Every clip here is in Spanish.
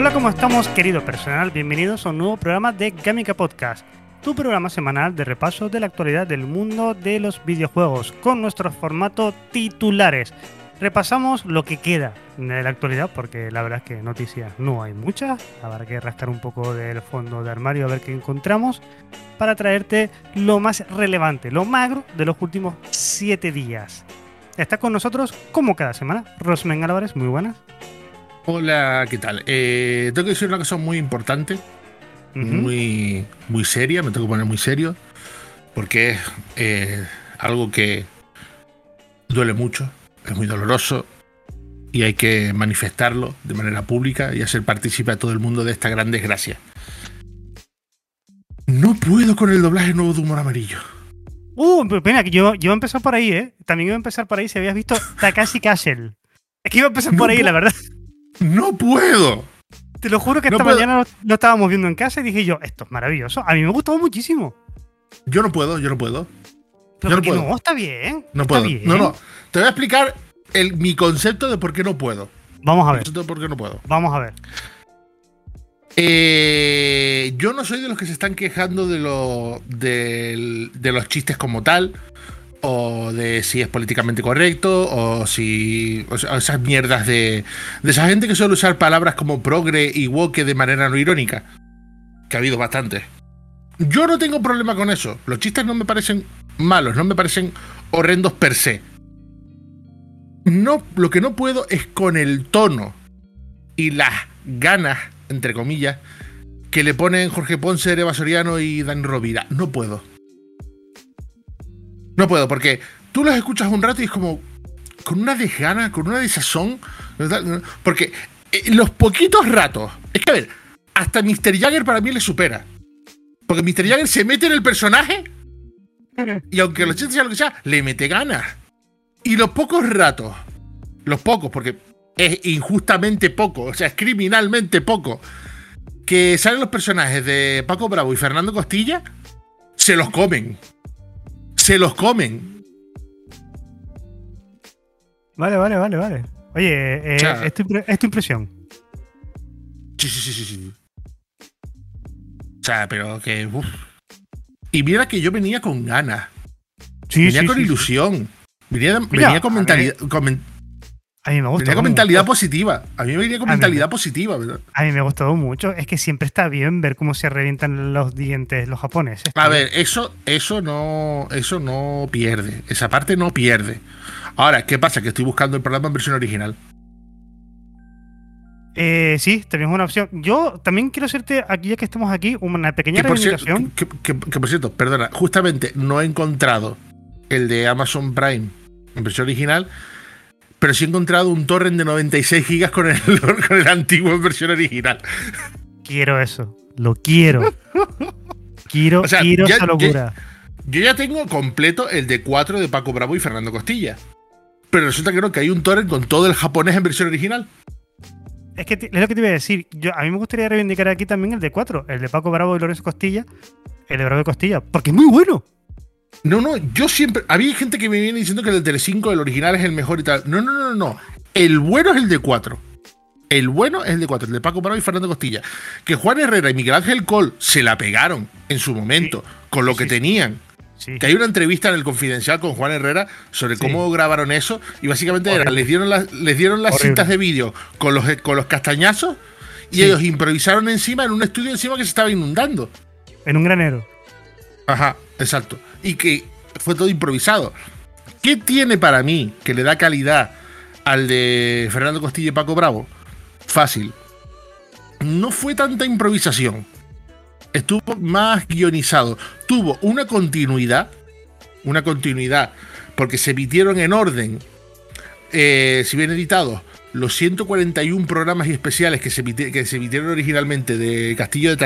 Hola, ¿cómo estamos, querido personal? Bienvenidos a un nuevo programa de Gamica Podcast, tu programa semanal de repaso de la actualidad del mundo de los videojuegos, con nuestro formato titulares. Repasamos lo que queda de la actualidad, porque la verdad es que noticias no hay muchas. Habrá que rascar un poco del fondo de armario a ver qué encontramos para traerte lo más relevante, lo magro de los últimos siete días. Está con nosotros, como cada semana, Rosmen Álvarez, muy buenas. Hola, ¿qué tal? Eh, tengo que decir una cosa muy importante, muy, muy seria, me tengo que poner muy serio, porque es eh, algo que duele mucho, es muy doloroso y hay que manifestarlo de manera pública y hacer partícipe a todo el mundo de esta gran desgracia. No puedo con el doblaje nuevo de humor amarillo. Uh, pero pena, que yo, yo iba a empezar por ahí, ¿eh? También iba a empezar por ahí si habías visto Takashi Castle. Es que iba a empezar por ahí, la verdad. ¡No puedo! Te lo juro que esta mañana lo, lo estábamos viendo en casa y dije yo, esto es maravilloso. A mí me gustó muchísimo. Yo no puedo, yo no puedo. Pero Yo no puedo. no, está bien. No puedo. bien. No, no. Te voy a explicar el- mi concepto de por qué no puedo. Vamos a ver, concepto de por qué no puedo. vamos a ver. Eh, yo no soy de los que se están quejando de, lo, de los chistes como tal, o de si es políticamente correcto, o si. O sea, esas mierdas de. De esa gente que suele usar palabras como progre y woke de manera no irónica. Que ha habido bastante. Yo no tengo problema con eso. Los chistes no me parecen malos, no me parecen horrendos per se. No, lo que no puedo es con el tono y las ganas, entre comillas, que le ponen Jorge Ponce, Eva Soriano y Dan Rovira. No puedo. No puedo, porque tú los escuchas un rato y es como con una desgana, con una desazón. Porque eh, los poquitos ratos. Es que a ver, hasta Mr. Jagger para mí le supera. Porque Mr. Jagger se mete en el personaje y aunque los chistes sean lo que sea, le mete ganas. Y los pocos ratos, los pocos, porque es injustamente poco, o sea, es criminalmente poco, que salen los personajes de Paco Bravo y Fernando Costilla, se los comen. Se los comen. Vale, vale, vale, vale. Oye, eh, O sea- es, tu, impre- es tu impresión. Sí, sí, sí, sí, sí. O sea, pero que. uf. Y mira que yo venía con ganas. Sí, venía sí, con sí, ilusión. Venía, venía con mentalidad. con A mí me gustó. venía con me mentalidad gustó. positiva. A mí me venía con A mentalidad me- positiva, ¿verdad? A mí me ha gustado mucho. Es que siempre está bien ver cómo se revientan los dientes los japoneses. A ver, eso, eso no, eso no pierde. Esa parte no pierde. Ahora, ¿qué pasa? Que estoy buscando el programa en versión original. Eh, sí, también es una opción. Yo también quiero hacerte, aquí ya que estamos aquí, una pequeña que- que- que por cierto, perdona, justamente no he encontrado el de Amazon Prime en versión original, pero sí he encontrado un torrent de 96 gigas con el, con el antiguo en versión original. Quiero eso. Lo quiero. quiero, O sea, quiero ya- esa locura. Yo ya tengo completo el de 4 de Paco Bravo y Fernando Costilla. Pero resulta que no, que hay un torrent con todo el japonés en versión original. Es que es lo que te iba a decir. Yo, a mí me gustaría reivindicar aquí también el de 4, el de Paco Bravo y Lorenzo Costilla. El de Bravo y Costilla, porque es muy bueno. No, no, yo siempre. Había gente que me viene diciendo que el de Telecinco, el original, es el mejor y tal. No, no, no, no, no. El bueno es el de 4. El bueno es el de 4, el de Paco Bravo y Fernando Costilla. Que Juan Herrera y Miguel Ángel Col se la pegaron en su momento, con lo que sí. tenían. Sí. Que hay una entrevista en el Confidencial con Juan Herrera sobre Sí. cómo grabaron eso. Y básicamente era, les dieron las, les dieron las Horrible. cintas de vídeo con los, con los castañazos y Sí. ellos improvisaron encima en un estudio encima que se estaba inundando. En un granero. Ajá, exacto. Y que fue todo improvisado. ¿Qué tiene para mí que le da calidad al de Fernando Costilla y Paco Bravo? Fácil. No fue tanta improvisación. Estuvo más guionizado. Tuvo una continuidad una continuidad, porque se emitieron en orden, eh, si bien editados, los 141 programas y especiales que se, que se emitieron originalmente de Castillo de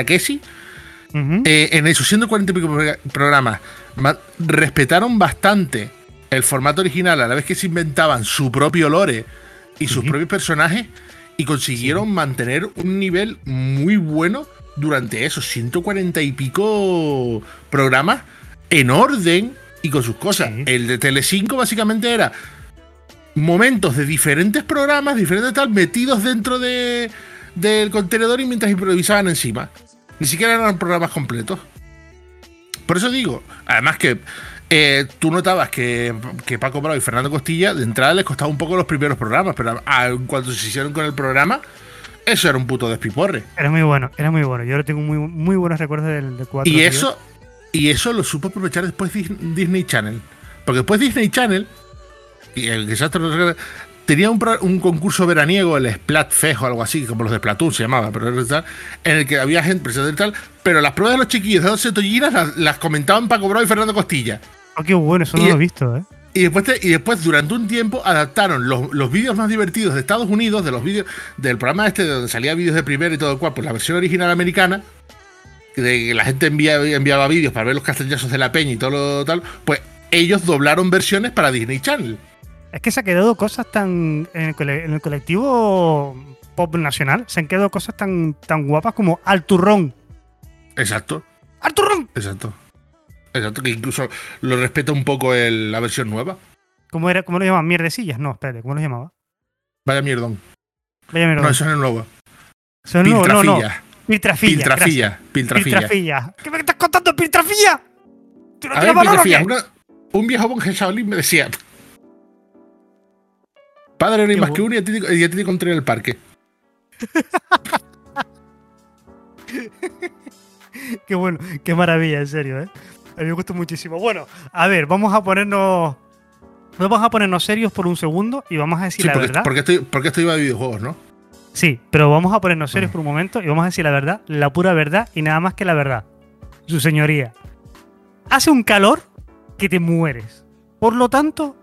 Eh, en esos 140 programas respetaron bastante el formato original a la vez que se inventaban su propio lore y sus propios personajes y consiguieron mantener un nivel muy bueno durante esos 140 y pico programas en orden y con sus cosas. El de Telecinco básicamente era momentos de diferentes programas, diferentes tal, metidos dentro de, del contenedor y mientras improvisaban encima. Ni siquiera eran programas completos. Por eso digo, además que eh, tú notabas que, Paco Bravo y Fernando Costilla de entrada les costaba un poco los primeros programas, pero cuando se hicieron con el programa, eso era un puto despiporre. Era muy bueno, era muy bueno. Yo ahora tengo muy, muy buenos recuerdos del, del 4. Y eso, y eso lo supo aprovechar después Disney Channel. Porque después Disney Channel, y el desastre tenía un, concurso veraniego, el Splatfest o algo así, como los de Platoon se llamaba, pero en el que había gente y tal, pero las pruebas de los chiquillos de 12 tollinas las, comentaban Paco Bravo y Fernando Costilla. Oh, qué bueno, eso no lo he visto, ¿eh? Y después, y después, durante un tiempo, adaptaron los, vídeos más divertidos de Estados Unidos, de los vídeos del programa este, de donde salía vídeos de primera y todo el cual, pues la versión original americana, de que la gente enviaba, enviaba vídeos para ver los castellazos de la peña y todo lo tal, pues ellos doblaron versiones para Disney Channel. Es que se han quedado cosas tan. En el, colectivo pop nacional, se han quedado cosas tan, tan guapas como Alturrón. Exacto. ¡Alturrón! Exacto. Exacto, que incluso lo respeta un poco la versión nueva. ¿Cómo, era, ¿Cómo lo llamaban? ¿Mierdecillas? No, espérate, ¿cómo lo llamaba? Vaya mierdón. Vaya mierdón. No, eso no es nuevo. Eso es nuevo, no, no. Piltrafilla. Piltrafilla. Piltrafilla. ¿Qué me estás contando, Piltrafilla? A ver, Piltrafilla. un viejo monje Shaolin me decía: Padre, no hay más que uno y a ti, te encontré en el parque. qué bueno, qué maravilla, en serio, ¿eh? A mí me gustó muchísimo. Bueno, a ver, vamos a ponernos. Vamos a ponernos serios por un segundo y vamos a decir la verdad. Porque estoy, porque estoy de videojuegos, ¿no? Sí, pero vamos a ponernos serios por un momento y vamos a decir la verdad, la pura verdad y nada más que la verdad. Su señoría. Hace un calor que te mueres. Por lo tanto,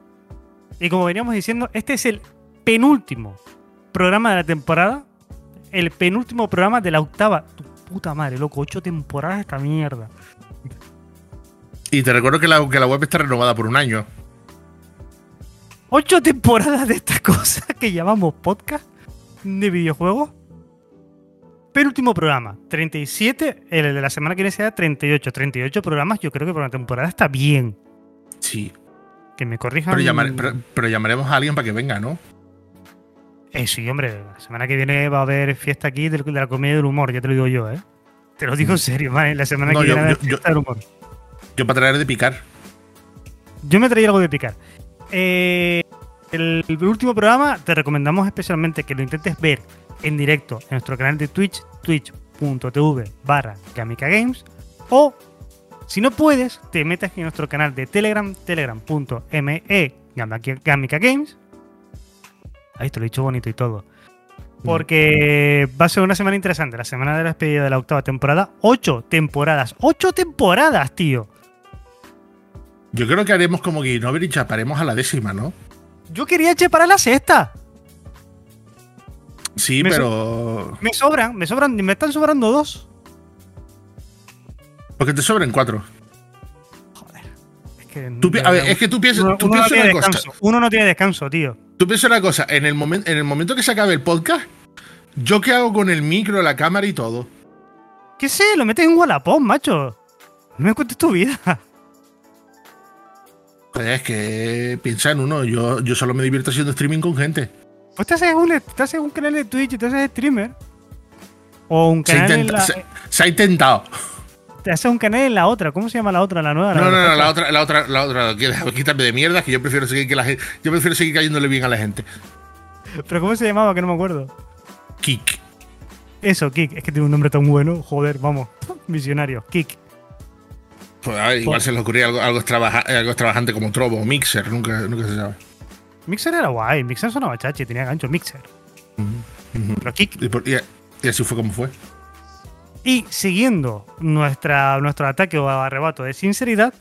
y como veníamos diciendo, este es el penúltimo programa de la temporada. El penúltimo programa de la octava. Tu puta madre, loco, ocho temporadas esta mierda. Y te recuerdo que la, que la web está renovada por un año. Ocho temporadas de esta cosa que llamamos podcast de videojuegos. Penúltimo programa, 37. El de la semana que viene será 38. 38 programas, yo creo que por una temporada está bien. Sí. Que me corrijan. Pero, llamaremos a alguien para que venga, ¿no? Eh, sí, hombre. La semana que viene va a haber fiesta aquí de, la comedia del humor, ya te lo digo yo, ¿eh? Te lo digo en serio, ¿vale? La semana que viene va a haber fiesta del humor. Yo para traer de picar. Yo me traía algo de picar. Eh, el, último programa te recomendamos especialmente que lo intentes ver en directo en nuestro canal de Twitch, twitch.tv barra Games, o si no puedes, te metas en nuestro canal de Telegram, telegram.me Gamica Games. Ahí te lo he dicho bonito y todo. Porque va a ser una semana interesante, la semana de la despedida de la octava temporada. Ocho temporadas, ocho temporadas, tío. Yo creo que haremos como Guinover y chaparemos a la décima, ¿no? Yo quería para la sexta. Sí, pero. me sobran, me sobran, me están sobrando dos. Porque te sobran cuatro. Joder. Es que, a ver, es que tú piensas, uno, tú no una cosa. Uno no tiene descanso, tío. Tú piensas una cosa, en el, momento en el momento que se acabe el podcast, ¿yo qué hago con el micro, la cámara y todo? ¿Qué sé? Lo metes en Wallapop, macho. No me cuentes tu vida. Es que piensa en uno, yo, yo solo me divierto haciendo streaming con gente. Pues te haces un, te haces un canal de Twitch y te haces streamer. O un canal se, en la, se, ha intentado. Te haces un canal en la otra. ¿Cómo se llama la otra? La nueva. no, no, no, la otra, la otra, la otra. Quítame de mierda, que yo prefiero seguir que la gente. Yo prefiero seguir cayéndole bien a la gente. ¿Pero cómo se llamaba? Que no me acuerdo. Kik. Eso, Kik. Es que tiene un nombre tan bueno. Joder, vamos. Visionario. Kik. Pues, igual se les ocurría algo, algo, extravagante como Trovo o Mixer, nunca, nunca se sabe. Mixer era guay, Mixer sonaba chachi, tenía gancho, Mixer. Pero Kik. Y, así fue como fue. Y siguiendo nuestra, nuestro ataque o arrebato de sinceridad,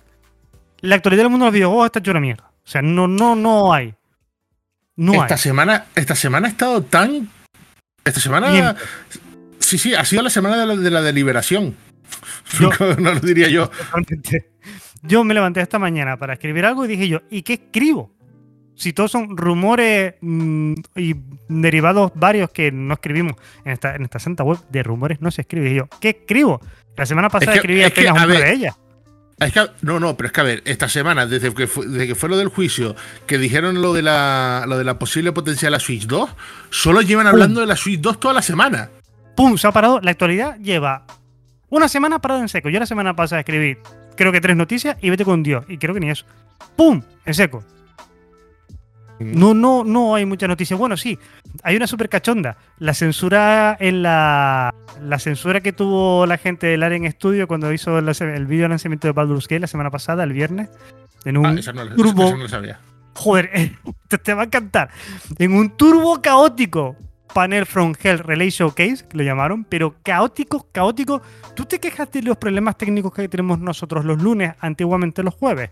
la actualidad del mundo de los videojuegos está hecho una mierda. O sea, no, no, no hay. No esta hay. semana, esta semana ha estado tan. Esta semana. Bien. Sí, sí, ha sido la semana de la, de la deliberación. Yo- no lo diría yo. Yo me levanté esta mañana para escribir algo y dije yo, ¿y qué escribo? Si todos son rumores mm, y derivados varios que no escribimos en esta, en esta santa web de rumores, no se escribe. Y yo, ¿qué escribo? La semana pasada que- escribí es apenas un par de ellas. Es que, no, no, pero es que a ver, esta semana, desde que fue, desde que fue lo del juicio, que dijeron lo de la, lo de la posible potencia de la Switch 2, solo llevan hablando de la Switch 2 toda la semana. ¡Pum! Se ha parado. La actualidad lleva una semana parada en seco. Yo la semana pasada escribí, creo que tres noticias y vete con Dios. Y creo que ni eso. ¡Pum! En seco. No, no, no hay muchas noticias. Bueno, sí, hay una super cachonda. La censura en la. La censura que tuvo la gente del Aren Studio cuando hizo el, el vídeo de lanzamiento de Baldur's Gate la semana pasada, el viernes. En un Ah, eso no, turbo. eso no lo sabía. Joder, eh, te, te va a encantar. En un turbo caótico panel from Hell Relay Showcase, que lo llamaron, pero caótico, caótico. ¿Tú te quejas de los problemas técnicos que tenemos nosotros los lunes, antiguamente los jueves?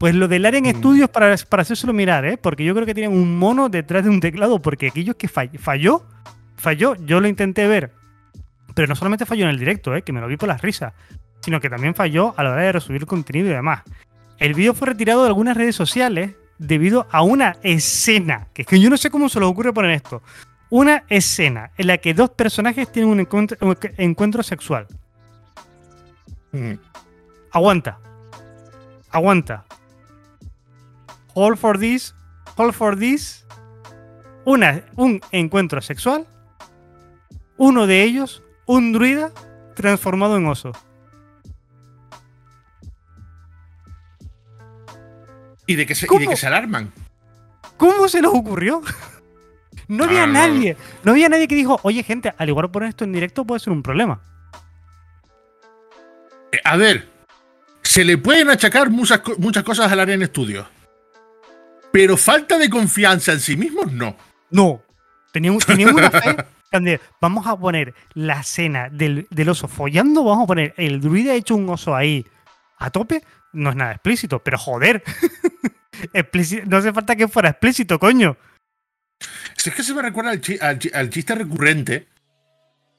Pues lo del Aren Mm. Studios para, para hacérselo mirar, ¿eh? Porque yo creo que tienen un mono detrás de un teclado, porque aquello que fall- falló, falló, yo lo intenté ver. Pero no solamente falló en el directo, ¿eh? Que me lo vi por las risas, sino que también falló a la hora de resubir contenido y demás. El vídeo fue retirado de algunas redes sociales debido a una escena, que es que yo no sé cómo se les ocurre poner esto. Una escena en la que dos personajes tienen un encuentro, un encuentro sexual. Mm. Aguanta. Aguanta. Hold for this. Hold for this. Una, un encuentro sexual. Uno de ellos, un druida transformado en oso. Y de que se, y ¿Cómo? de que se alarman. ¿Cómo se les ocurrió? No había no. nadie. No había nadie que dijo, oye gente, al igual poner esto en directo puede ser un problema. Eh, A ver, se le pueden achacar muchas, muchas cosas al área en estudio. Pero falta de confianza en sí mismos, no. No. Tenían, tenían una fe. vamos a poner la escena del, del oso follando, vamos a poner el druida hecho un oso ahí a tope. No es nada explícito, pero joder. Explícito- no hace falta que fuera explícito, coño. Si es que se me recuerda al, chi- al chi- al chiste recurrente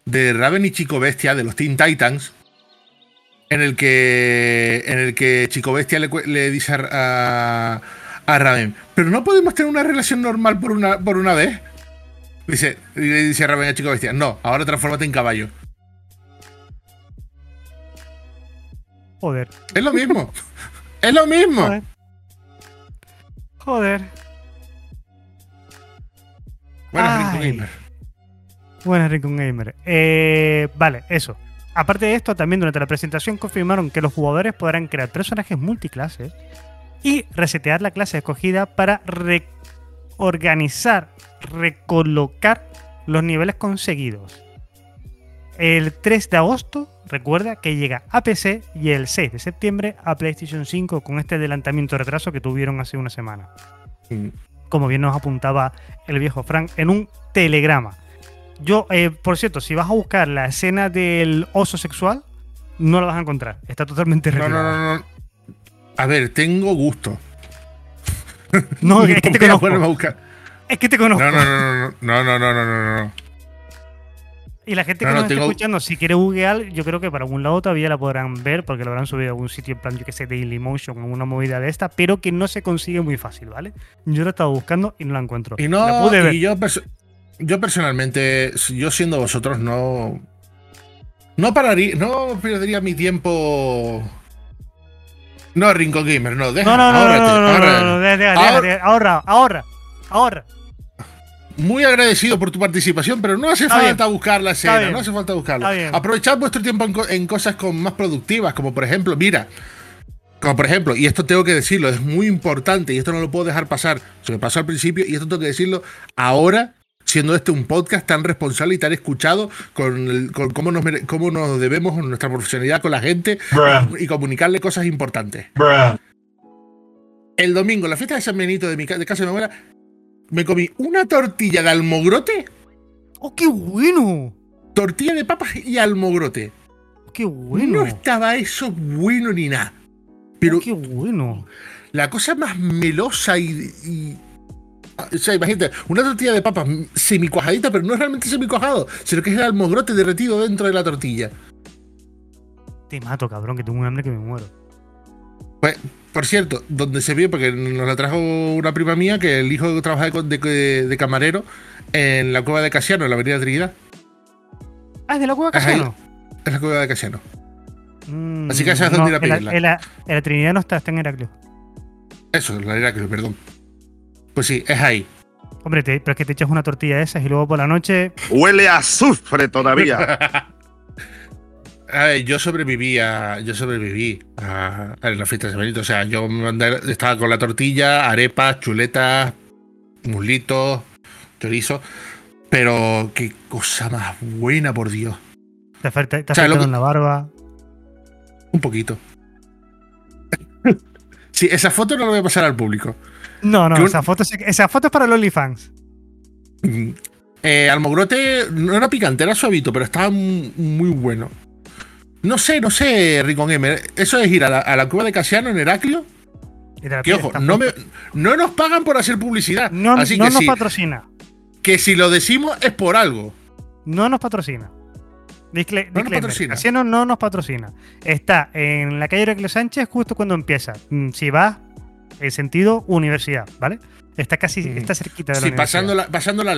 de Raven y Chico Bestia de los Teen Titans. En el que. En el que Chico Bestia le dice a, a, Raven. Pero no podemos tener una relación normal por una, por una vez. Dice, le dice a Raven a Bestia. No, ahora transfórmate en caballo. Joder. Es lo mismo. es lo mismo. Joder. Joder. Bueno, Ay. Rico Gamer. Buenas, Rincon Gamer. Eh, vale, eso. Aparte de esto, también durante la presentación confirmaron que los jugadores podrán crear personajes multiclases y resetear la clase escogida para reorganizar, recolocar los niveles conseguidos. El 3 de agosto, recuerda que llega a PC y el 6 de septiembre a PlayStation 5 con este adelantamiento retraso que tuvieron hace una semana como bien nos apuntaba el viejo Frank, en un telegrama. Yo, eh, por cierto, si vas a buscar la escena del oso sexual, no la vas a encontrar. Está totalmente No, no, no, no. A ver, tengo gusto. No, es que te conozco. a buscar. Es que te conozco. No, no, no, no, no, no, no, no, no. Y la gente No, que no, nos está escuchando, si quiere googlear, yo creo que para algún lado todavía la podrán ver, porque lo habrán subido a algún sitio en plan, yo que sé, Dailymotion o una movida de esta, pero que no se consigue muy fácil, ¿vale? Yo la he estado buscando y no la encuentro. Y la no, pude ver. y yo, perso- yo personalmente, yo siendo vosotros, no. No pararía, no perdería mi tiempo. No, Rincon Gamer, no, deja, No, no, no, no, ahórrate, no, no, no, ahórrate. no, deja, deja, deja, Ahora- deja, ahorra, ahorra, ahorra. Muy agradecido por tu participación, pero no hace Está falta bien. buscar la escena, no hace falta buscarla. Aprovechad vuestro tiempo en, co- en cosas con más productivas, como por ejemplo, mira, como por ejemplo, y esto tengo que decirlo, es muy importante y esto no lo puedo dejar pasar. Se me pasó al principio y esto tengo que decirlo ahora, siendo este un podcast tan responsable y tan escuchado con, el- con cómo, nos, cómo nos debemos nuestra profesionalidad con la gente Bruh. y comunicarle cosas importantes. Bruh. El domingo, la fiesta de San Benito de, mi, de casa de mi abuela, me comí una tortilla de almogrote, ¡Oh, qué bueno! tortilla de papas y almogrote. ¡Qué bueno! No estaba eso bueno ni nada. Pero qué bueno. la cosa más melosa y, y- O sea, imagínate, una tortilla de papas semicuajadita, pero no es realmente semicuajado, sino que es el almogrote derretido dentro de la tortilla. Te mato, cabrón, que tengo un hambre que me muero. Pues, por cierto, donde se vio, porque nos la trajo una prima mía, que el hijo trabaja de, de- de camarero en la cueva de Casiano, en la avenida Trinidad. Ah, es de la cueva Es ahí. Casiano. Es la cueva de Casiano. Mm, Así que sabes dónde ir a en la- pedirla. En la, en la Trinidad no está, está en Heraclio. Eso, la Heracles, perdón. Pues sí, es ahí. Hombre, te- pero es que te echas una tortilla de esas y luego por la noche. Huele a azufre todavía. A ver, yo sobreviví a. Yo sobreviví a, a la fiesta de San Benito. O sea, yo me mandé- estaba con la tortilla, arepas, chuletas, muslitos, chorizo. Pero qué cosa más buena, por Dios. Te afecta, te O sea, afecta que- en la barba. Un poquito. sí, esa foto no la voy a pasar al público. No, no, un- esa foto, se- esa foto es para los OnlyFans. Eh, Almogrote no era picante, era suavito, pero estaba mu- muy bueno. No sé, no sé, Ricon M. Eso es ir a la, a la cueva de Casiano en Heraclio. Que ojo, no, me, no nos pagan por hacer publicidad. no, así no que, nos si, patrocina. que si lo decimos es por algo. No nos patrocina. Discle- No nos patrocina. Casiano no nos patrocina. Está en la calle Heraclio Sánchez justo cuando empieza. Mm, Si vas en sentido universidad, ¿vale? Está casi, está cerquita de la Sí, universidad. pasando la, pasando la.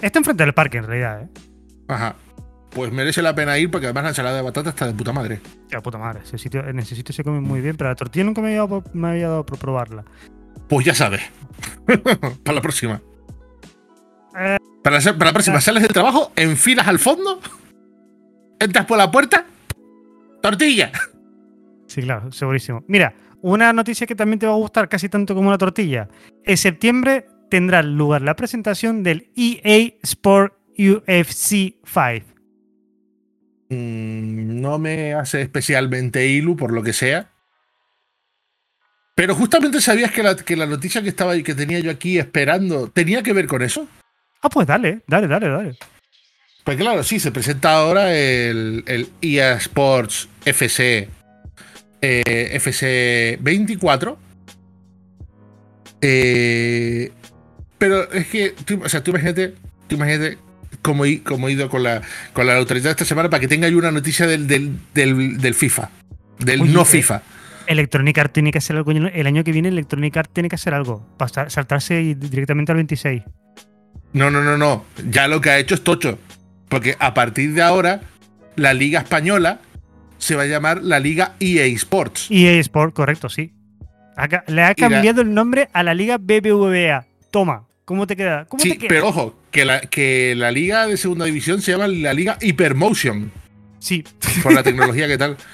Está enfrente del parque en realidad, ¿eh? Ajá. Pues merece la pena ir porque además la ensalada de batata está de puta madre. Ya, puta madre. Ese sitio, en ese sitio se come muy bien, pero la tortilla nunca me había dado, por- me había dado por probarla. Pues ya sabes. para la próxima. Eh. Para la, para la próxima, sales del trabajo, enfilas al fondo, entras por la puerta, tortilla. Sí, claro, segurísimo. Mira, una noticia que también te va a gustar casi tanto como una tortilla. En septiembre tendrá lugar la presentación del EA Sport UFC 5. Mm, no me hace especialmente ilu por lo que sea. Pero justamente sabías que la, que la noticia que estaba que tenía yo aquí esperando tenía que ver con eso. Ah, pues dale, dale, dale, dale. Pues claro, sí, se presenta ahora el, el EA Sports FC eh, FC 24. Eh, pero es que, tú, o sea, tú imagínate, tú imagínate cómo, he- cómo he ido con la, con la autoridad esta semana para que tenga yo una noticia del, del, del- del FIFA, del Oye, no eh, FIFA. Electronic Arts tiene que hacer algo. El año que viene Electronic Arts tiene que hacer algo. Para sa- saltarse directamente al 26. No, no, no, no. Ya lo que ha hecho es tocho. Porque a partir de ahora, la Liga Española se va a llamar la Liga EA Sports. EA Sport, correcto, sí. Acá- le ha la- cambiado el nombre a la Liga BBVA. Toma, ¿cómo te queda? ¿Cómo Sí, te queda? pero ojo, que la, que la liga de segunda división se llama la liga Hypermotion, Sí, por la tecnología que tal.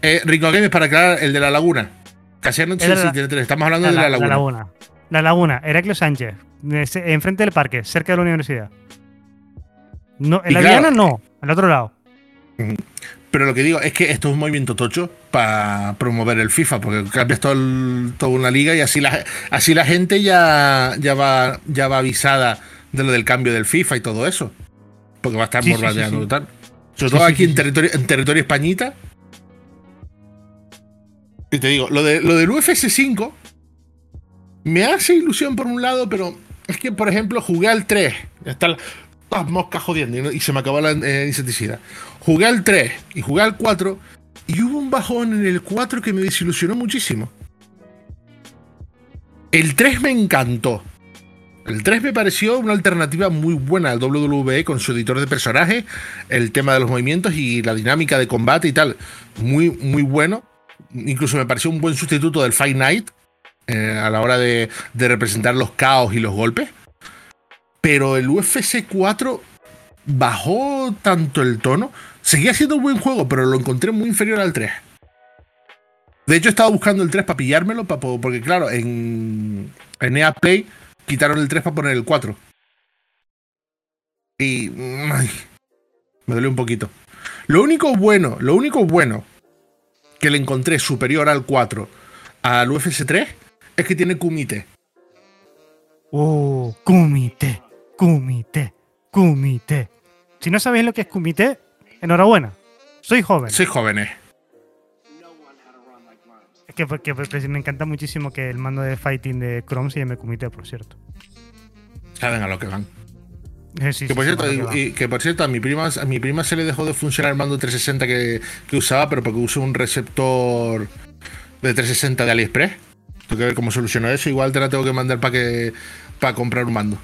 Eh, Rico Games, para aclarar, el de la laguna. Casiano sí, la- sí, tiene tres. Estamos hablando la, de la, la- laguna. la laguna. La laguna, Heraclio Sánchez. Enfrente del parque, cerca de la universidad. No, en Y la claro, no, al otro lado. Pero lo que digo es que esto es un movimiento tocho para promover el FIFA, porque cambias todo el- toda una liga y así la, así la gente ya, ya, va, ya va avisada de lo del cambio del FIFA y todo eso. Porque va a estar Sí, bombardeando sí, sí. y tal. Sobre todo aquí en, territorio, en territorio españita. Y te digo, lo, de, lo del UFC 5 me hace ilusión por un lado, pero es que, por ejemplo, jugué al 3. Están las moscas jodiendo y, se me acabó la eh, insecticida. Jugué al 3 y jugué al 4 y hubo un bajón en el 4 que me desilusionó muchísimo. El 3 me encantó. El 3 me pareció una alternativa muy buena al WWE con su editor de personajes, el tema de los movimientos y la dinámica de combate y tal. Muy, muy bueno. Incluso me pareció un buen sustituto del Fight Night eh, a la hora de representar los caos y los golpes. Pero el UFC 4 bajó tanto el tono. Seguía siendo un buen juego, pero lo encontré muy inferior al 3. De hecho, estaba buscando el 3 para pillármelo, pa- po- porque claro, en, en EA Play quitaron el 3 para poner el 4. Y. mm, ay, me dolió un poquito. Lo único bueno, lo único bueno que le encontré superior al 4 al UFC 3 es que tiene Kumite. Oh, Kumite, Kumite, Kumite. Si no sabéis lo que es Kumite, enhorabuena. Soy joven. Sois jóvenes. Es Que, que- que me encanta muchísimo que el mando de fighting de Chrome se llame Kumite, por cierto. Saben a lo que van. Eh, sí, Que por, sí, cierto, sí, que y- y que por cierto, a mi prima, a mi prima se le dejó de funcionar el mando 360 que, que usaba, pero porque usó un receptor de 360 de AliExpress. Tengo que ver cómo solucionó eso. Igual te la tengo que mandar para que para comprar un mando.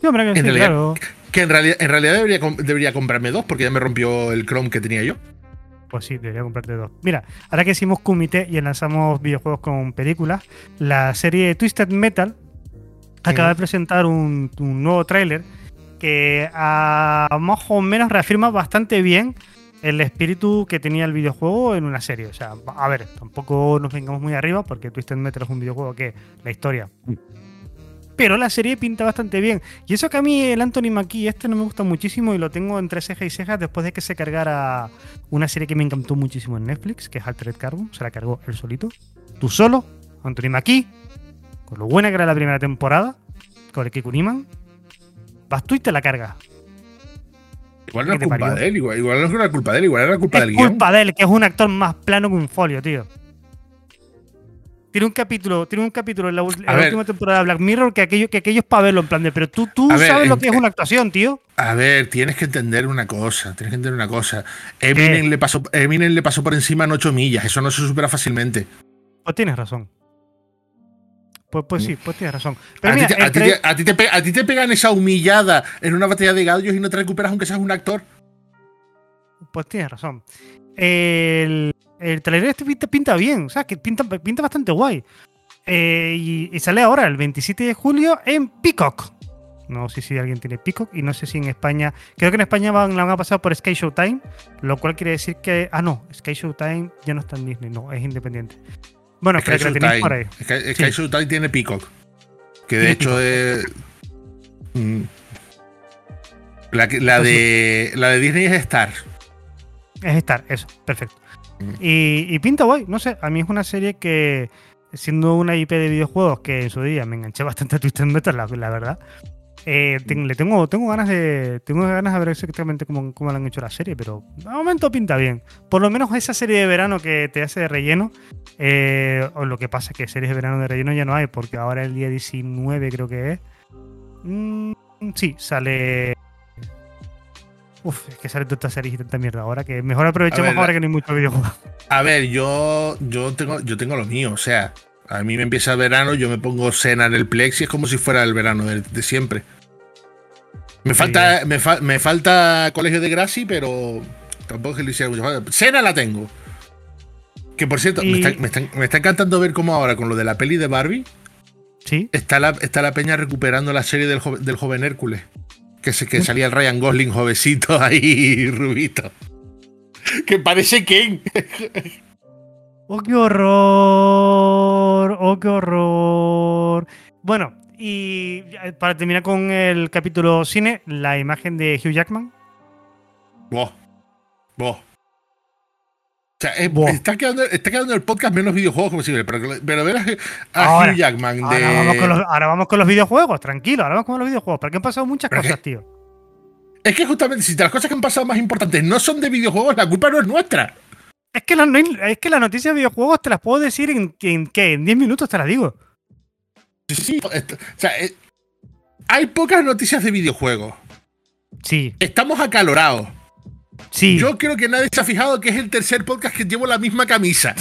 Sí, hombre, que en sí, realidad- claro. Que en realidad, en realidad debería, com- debería comprarme dos porque ya me rompió el Chrome que tenía yo. Pues sí, debería comprarte dos. Mira, ahora que hicimos Kumite y enlazamos videojuegos con películas, la serie Twisted Metal acaba de presentar un, un nuevo tráiler que a más o menos reafirma bastante bien el espíritu que tenía el videojuego en una serie. O sea, a ver, tampoco nos vengamos muy arriba porque Twisted Metal es un videojuego que la historia... Pero la serie pinta bastante bien. Y eso que a mí el Anthony Mackie este no me gusta muchísimo y lo tengo entre cejas y cejas después de que se cargara una serie que me encantó muchísimo en Netflix, que es Altered Carbon. Se la cargó él solito. Tú solo, Anthony Mackie, con lo buena que era la primera temporada, con el Kiku Niman. Vas tú y te la cargas. Igual no ¿Qué es te culpa parió? de él, igual, igual no era culpa de él, igual era culpa Es del guion. culpa de él, que es un actor más plano que un folio, tío. Tiene un capítulo, tiene un capítulo en la, ul- en A la ver. última temporada de Black Mirror que aquello, que aquello es para verlo en plan de, pero tú, tú ver, sabes lo que es una actuación, tío. A ver, tienes que entender una cosa, tienes que entender una cosa. Eminem le, pasó, Eminem le pasó por encima en 8 millas, eso no se supera fácilmente. Pues tienes razón. Pues, pues sí, pues tienes razón. Pero A ti, mira, te, a el ti tra- te- a ti te pe- a ti te pegan esa humillada en una batalla de gallos y no te recuperas aunque seas un actor. Pues tienes razón. El, el trailer este pinta, pinta bien, o sea, que pinta, pinta bastante guay. Eh, y, y sale ahora, el 27 de julio, en Peacock. No sé si alguien tiene Peacock y no sé si en España. Creo que en España van, la van a pasar por Sky Showtime, lo cual quiere decir que. Ah, no, Sky Showtime ya no está en Disney, no, es independiente. Bueno, Sky pero que la tenéis por ahí. Sky- Sky Sí. Showtime tiene Peacock. Que de hecho es. mm, La, la de, la de Disney es Star. Es Star, eso, perfecto. Y, y pinta guay, no sé, a mí es una serie que, siendo una IP de videojuegos que en su día me enganché bastante a Twisted Metal, la, la verdad, eh, ten- le tengo, tengo ganas de tengo ganas de ver exactamente cómo, cómo le han hecho la serie, pero de momento pinta bien. Por lo menos esa serie de verano que te hace de relleno, eh, o lo que pasa es que series de verano de relleno ya no hay, porque ahora el día 19 creo que es. Mm, sí, sale... Uf, es que sale tanta series y tanta mierda ahora que mejor aprovechemos ver, ahora que no hay mucho videojuego. A ver, yo, yo, tengo, yo tengo lo mío, o sea, a mí me empieza el verano, yo me pongo cena en el Plex y es como si fuera el verano de, de siempre. Me falta, me, fa- me falta colegio de Graci, pero tampoco es que le hiciera mucha falta. Cena la tengo. Que por cierto, me, está, me está- me está encantando ver cómo ahora con lo de la peli de Barbie Sí, está la, está la peña recuperando la serie del joven Hércules. Que, se, que salía el Ryan Gosling jovencito ahí, rubito. Que parece Ken. ¡Oh, qué horror! ¡Oh, qué horror! Bueno, y para terminar con el capítulo cine, la imagen de Hugh Jackman. Vos. Vos. O sea, es- Buah. está, quedando, está quedando el podcast menos videojuegos posible. Pero, pero ver a, Ahora, Hugh Jackman de. Ahora vamos, con los, ahora vamos con los videojuegos, tranquilo, ahora vamos con los videojuegos, porque han pasado muchas Pero cosas, que- tío. Es que justamente, si las cosas que han pasado más importantes no son de videojuegos, la culpa no es nuestra. Es que, la, es que las noticias de videojuegos te las puedo decir en, en, ¿qué? en 10 minutos, te las digo. Sí, sí, esto- o sea, eh, hay pocas noticias de videojuegos. Sí, Estamos acalorados. Sí. Yo creo que nadie se ha fijado que es el tercer podcast que llevo la misma camisa.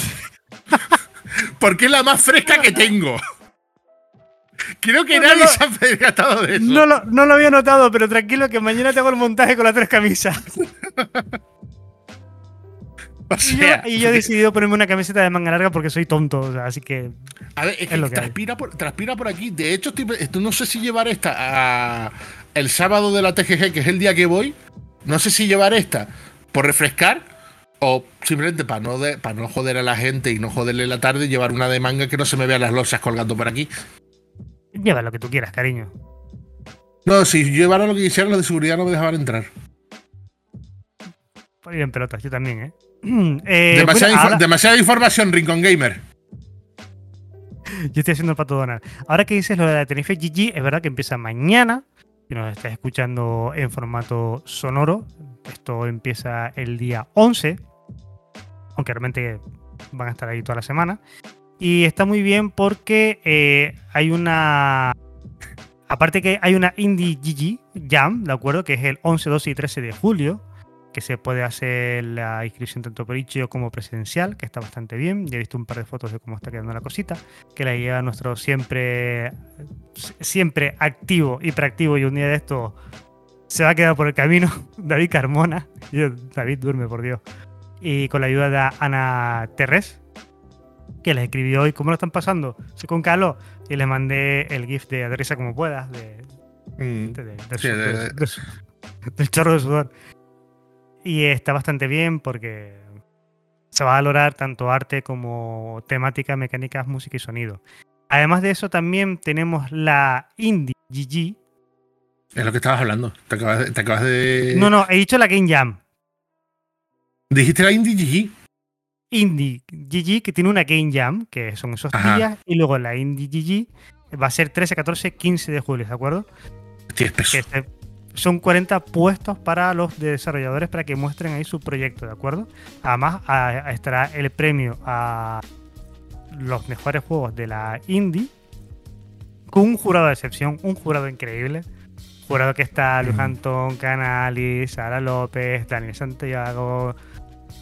Porque es la más fresca que tengo. Creo que No, nadie no. se ha percatado de eso. no, lo, no lo había notado, pero tranquilo que mañana te hago el montaje con las tres camisas. O Y yo, sea, y yo he decidido ponerme una camiseta de manga larga porque soy tonto, o sea, así que A ver, es Es que, lo que hay. transpira, por, transpira por aquí. De hecho, estoy, esto no sé si llevar esta a- el sábado de la TGG, que es el día que voy. No sé si llevar esta por refrescar o simplemente para no, de- para no joder a la gente y no joderle la tarde, llevar una de manga que no se me vean las losas colgando por aquí. lleva lo que tú quieras, cariño. No, si llevara lo que quisiera, los de seguridad no me dejaban entrar. Por ir en pelotas, yo también, ¿eh? Eh, demasiada, bueno, info- ahora- demasiada información, Rincon Gamer. Yo estoy haciendo el pato Donald. Ahora que dices lo de la Tenerife GG, es verdad que empieza mañana. Si nos estás escuchando en formato sonoro, esto empieza el día 11. Aunque realmente van a estar ahí toda la semana. Y está muy bien porque eh, hay una. Aparte que hay una Indie GG Jam, ¿de acuerdo? Que es el 11, 12 y 13 de julio. Que se puede hacer la inscripción tanto por Itch.io como presencial, que está bastante bien. Ya he visto un par de fotos de cómo está quedando la cosita. Que la lleva nuestro siempre, siempre activo, hiperactivo y un día de esto se va a quedar por el camino, David Carmona. David duerme, por Dios. Y con la ayuda de Ana Terres, que les escribió hoy cómo lo están pasando. Soy con Carlos y les mandé el GIF de Adresa como puedas, de, Mm. de- de- Sí, de- de- de- de- del chorro de sudor. Y está bastante bien porque se va a valorar tanto arte como temática, mecánicas, música y sonido. Además de eso, también tenemos la Indie GG. Es lo que estabas hablando. Te acabas de. Te acabas de No, no, he dicho la Game Jam. Dijiste la Indie GG. Indie GG, que tiene una Game Jam, que son esos días, y luego la Indie GG va a ser 13, 14, 15 de julio, ¿de acuerdo? Que este- son 40 puestos para los desarrolladores para que muestren ahí su proyecto, ¿de acuerdo? Además, a- a- estará el premio a los mejores juegos de la Indie con un jurado de excepción, un jurado increíble. Jurado que está Luis. Antón, Canali, Sara López, Daniel Santiago,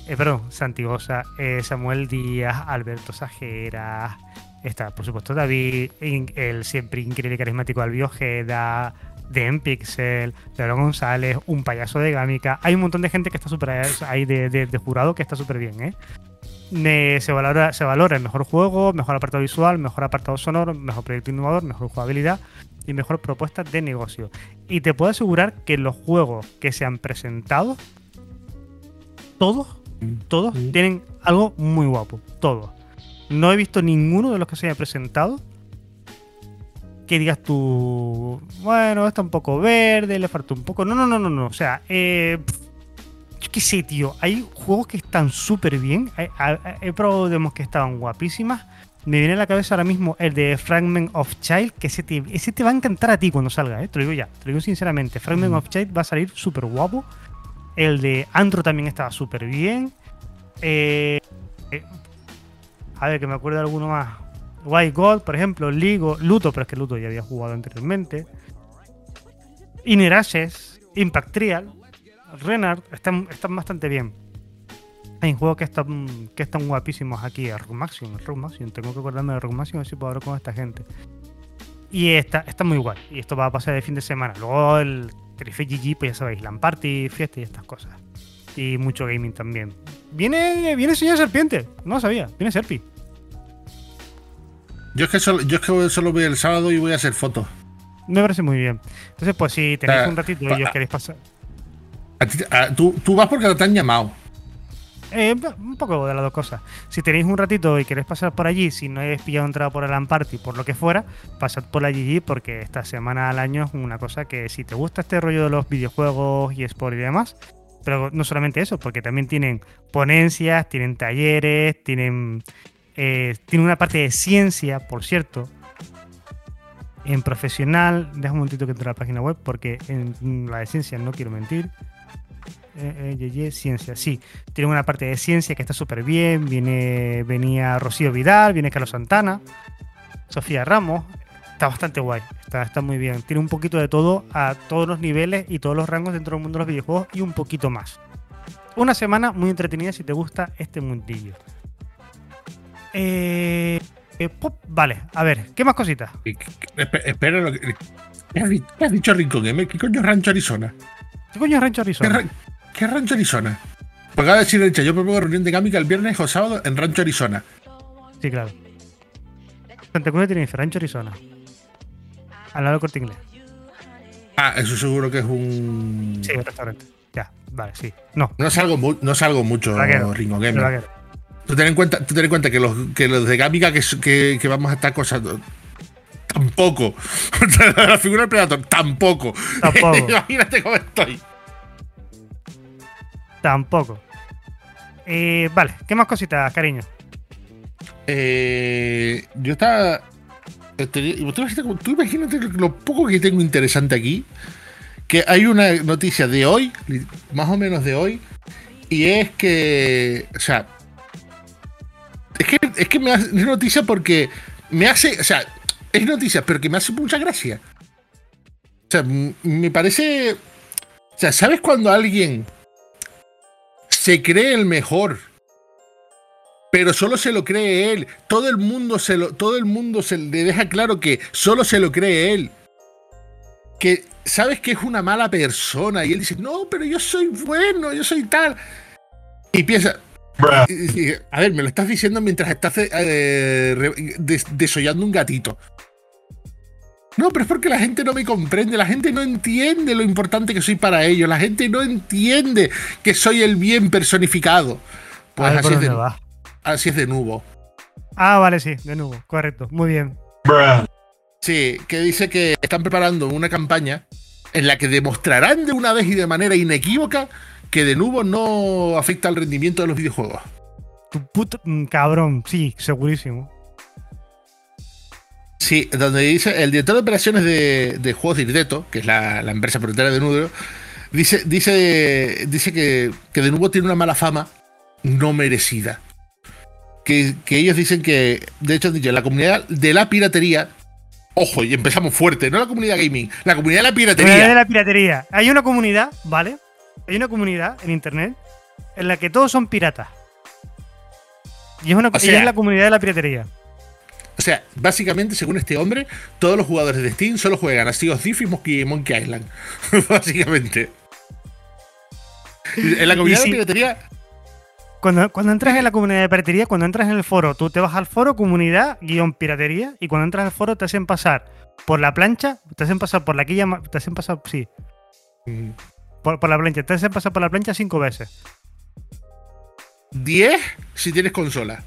eh, perdón, Santigosa, eh, Samuel Díaz, Alberto Sajera, está por supuesto David, el siempre increíble y carismático Albi Ojeda, de Pixel, León González, un payaso de Gámica. Hay un montón de gente que está súper ahí de, de- de jurado que está súper bien, ¿eh? Se, valora, se valora el mejor juego, mejor apartado visual, mejor apartado sonoro, mejor proyecto innovador, mejor jugabilidad y mejor propuesta de negocio. Y te puedo asegurar que los juegos que se han presentado, todos, todos Mm. tienen algo muy guapo. Todos. No he visto ninguno de los que se hayan presentado que digas tú, bueno, está un poco verde, le falta un poco. No, no, no, no, no. O sea, eh, yo qué sé, tío. Hay juegos que están súper bien. Hay- hay- He probado demos que estaban guapísimas. Me viene a la cabeza ahora mismo el de Fragment of Child, que ese te, ese te va a encantar a ti cuando salga, ¿eh? te lo digo ya, te lo digo sinceramente. Fragment Mm. of Child va a salir súper guapo. El de Antro también estaba súper bien. Eh, eh, a ver, que me acuerdo de alguno más. White God, por ejemplo, Ligo, Luto, pero es que Luto ya había jugado anteriormente. Inerases, Impact Trial, Renard, están, están bastante bien. Hay juegos que están, que están guapísimos aquí, el el Rogue Maximum. Tengo que acordarme de Rogue Maximum a puedo hablar con esta gente. Y está, está muy guay. Y esto va a pasar de fin de semana. Luego el Trife GG, pues ya sabéis, LAN Party, fiesta y estas cosas. Y mucho gaming también. Viene, viene Señor Serpiente. No lo sabía. Viene Serpi. Yo es que solo, yo es que solo voy el sábado y voy a hacer fotos. Me parece muy bien. Entonces, pues si tenéis Ah, un ratito y pa- os queréis pasar. A ti- a- tú, tú vas porque te han llamado. Eh, un poco de las dos cosas. Si tenéis un ratito y queréis pasar por allí, si no habéis pillado entrada por el LAN Party, por lo que fuera, pasad por la GG porque esta semana al año es una cosa que si te gusta este rollo de los videojuegos y sport y demás, pero no solamente eso, porque también tienen ponencias, tienen talleres, tienen, eh, tienen una parte de ciencia, por cierto, en profesional. Deja un momentito que entre a la página web porque en la de ciencia no quiero mentir. Eh, eh, ciencia, sí. Tiene una parte de ciencia que está súper bien. Viene, venía Rocío Vidal, viene Carlos Santana, Sofía Ramos. Está bastante guay, está, está muy bien. Tiene un poquito de todo a todos los niveles y todos los rangos dentro del mundo de los videojuegos y un poquito más. Una semana muy entretenida si te gusta este mundillo. Eh, eh, pop, vale, a ver, ¿qué más cositas? Espera, ¿qué has, dicho Rincón Gamer? ¿Qué coño es Rancho Arizona? ¿Qué coño es Rancho ¿Qué, Arizona? qué es Rancho Arizona? Porque acaba de decir yo propongo reunión de Gámica el viernes o sábado en Rancho Arizona. Sí, claro. Santa Cruz Tenerife, Rancho Arizona. Al lado del corte inglés. Ah, eso seguro que es un. Sí, un restaurante. Ya, vale, sí. No, No salgo, mu- no salgo mucho. Ringo Gamer. Tú ten en cuenta, tú ten en cuenta que, los, que los de Gámica que, que, que vamos a estar acosando. Tampoco. La figura del Predator, tampoco. Tampoco. Imagínate cómo estoy. Tampoco. Eh, vale, ¿qué más cositas, cariño? Eh, yo estaba. este, Tú imagínate, lo poco que tengo interesante aquí. Que hay una noticia de hoy, más o menos de hoy, y es que. O sea. Es que, es que me hace, es noticia porque me hace. O sea, es noticia, pero que me hace mucha gracia. O sea, me parece. O sea, ¿sabes cuando alguien se cree el mejor? Pero solo se lo cree él. Todo el mundo se lo, todo el mundo se le deja claro que solo se lo cree él. Que sabes que es una mala persona y él dice, no, pero yo soy bueno, yo soy tal. Y piensa, a ver, me lo estás diciendo mientras estás eh, desollando un gatito. No, pero es porque la gente no me comprende, la gente no entiende lo importante que soy para ellos, la gente no entiende que soy el bien personificado. Pues así es, de, así es de nuevo. Ah, vale, sí, de nuevo, correcto, muy bien. Sí, que dice que están preparando una campaña en la que demostrarán de una vez y de manera inequívoca que de nuevo no afecta al rendimiento de los videojuegos. Tu puto mm, cabrón, sí, segurísimo. Sí, donde dice el director de operaciones de, juegos de Irdeto, que es la, empresa propietaria de Nudo, dice, dice, dice que, que de nuevo tiene una mala fama no merecida. Que, ellos dicen que, de hecho, la comunidad de la piratería Ojo, y empezamos fuerte, no la comunidad gaming, la comunidad de la piratería. La comunidad de la piratería. Hay una comunidad, ¿vale? Hay una comunidad en internet en la que todos son piratas. Y es, una, es la comunidad de la piratería. O sea, básicamente, según este hombre, todos los jugadores de Steam solo juegan a Sea of y Monkey Island. básicamente. En la comunidad de piratería. Cuando, cuando entras en la comunidad de piratería, cuando entras en el foro, tú te vas al foro comunidad guion piratería y cuando entras al foro te hacen pasar por la plancha, te hacen pasar por la quilla, te hacen pasar, sí. Mm. Por, por, la plancha, te hacen pasar por la plancha cinco veces. 10 si tienes consola.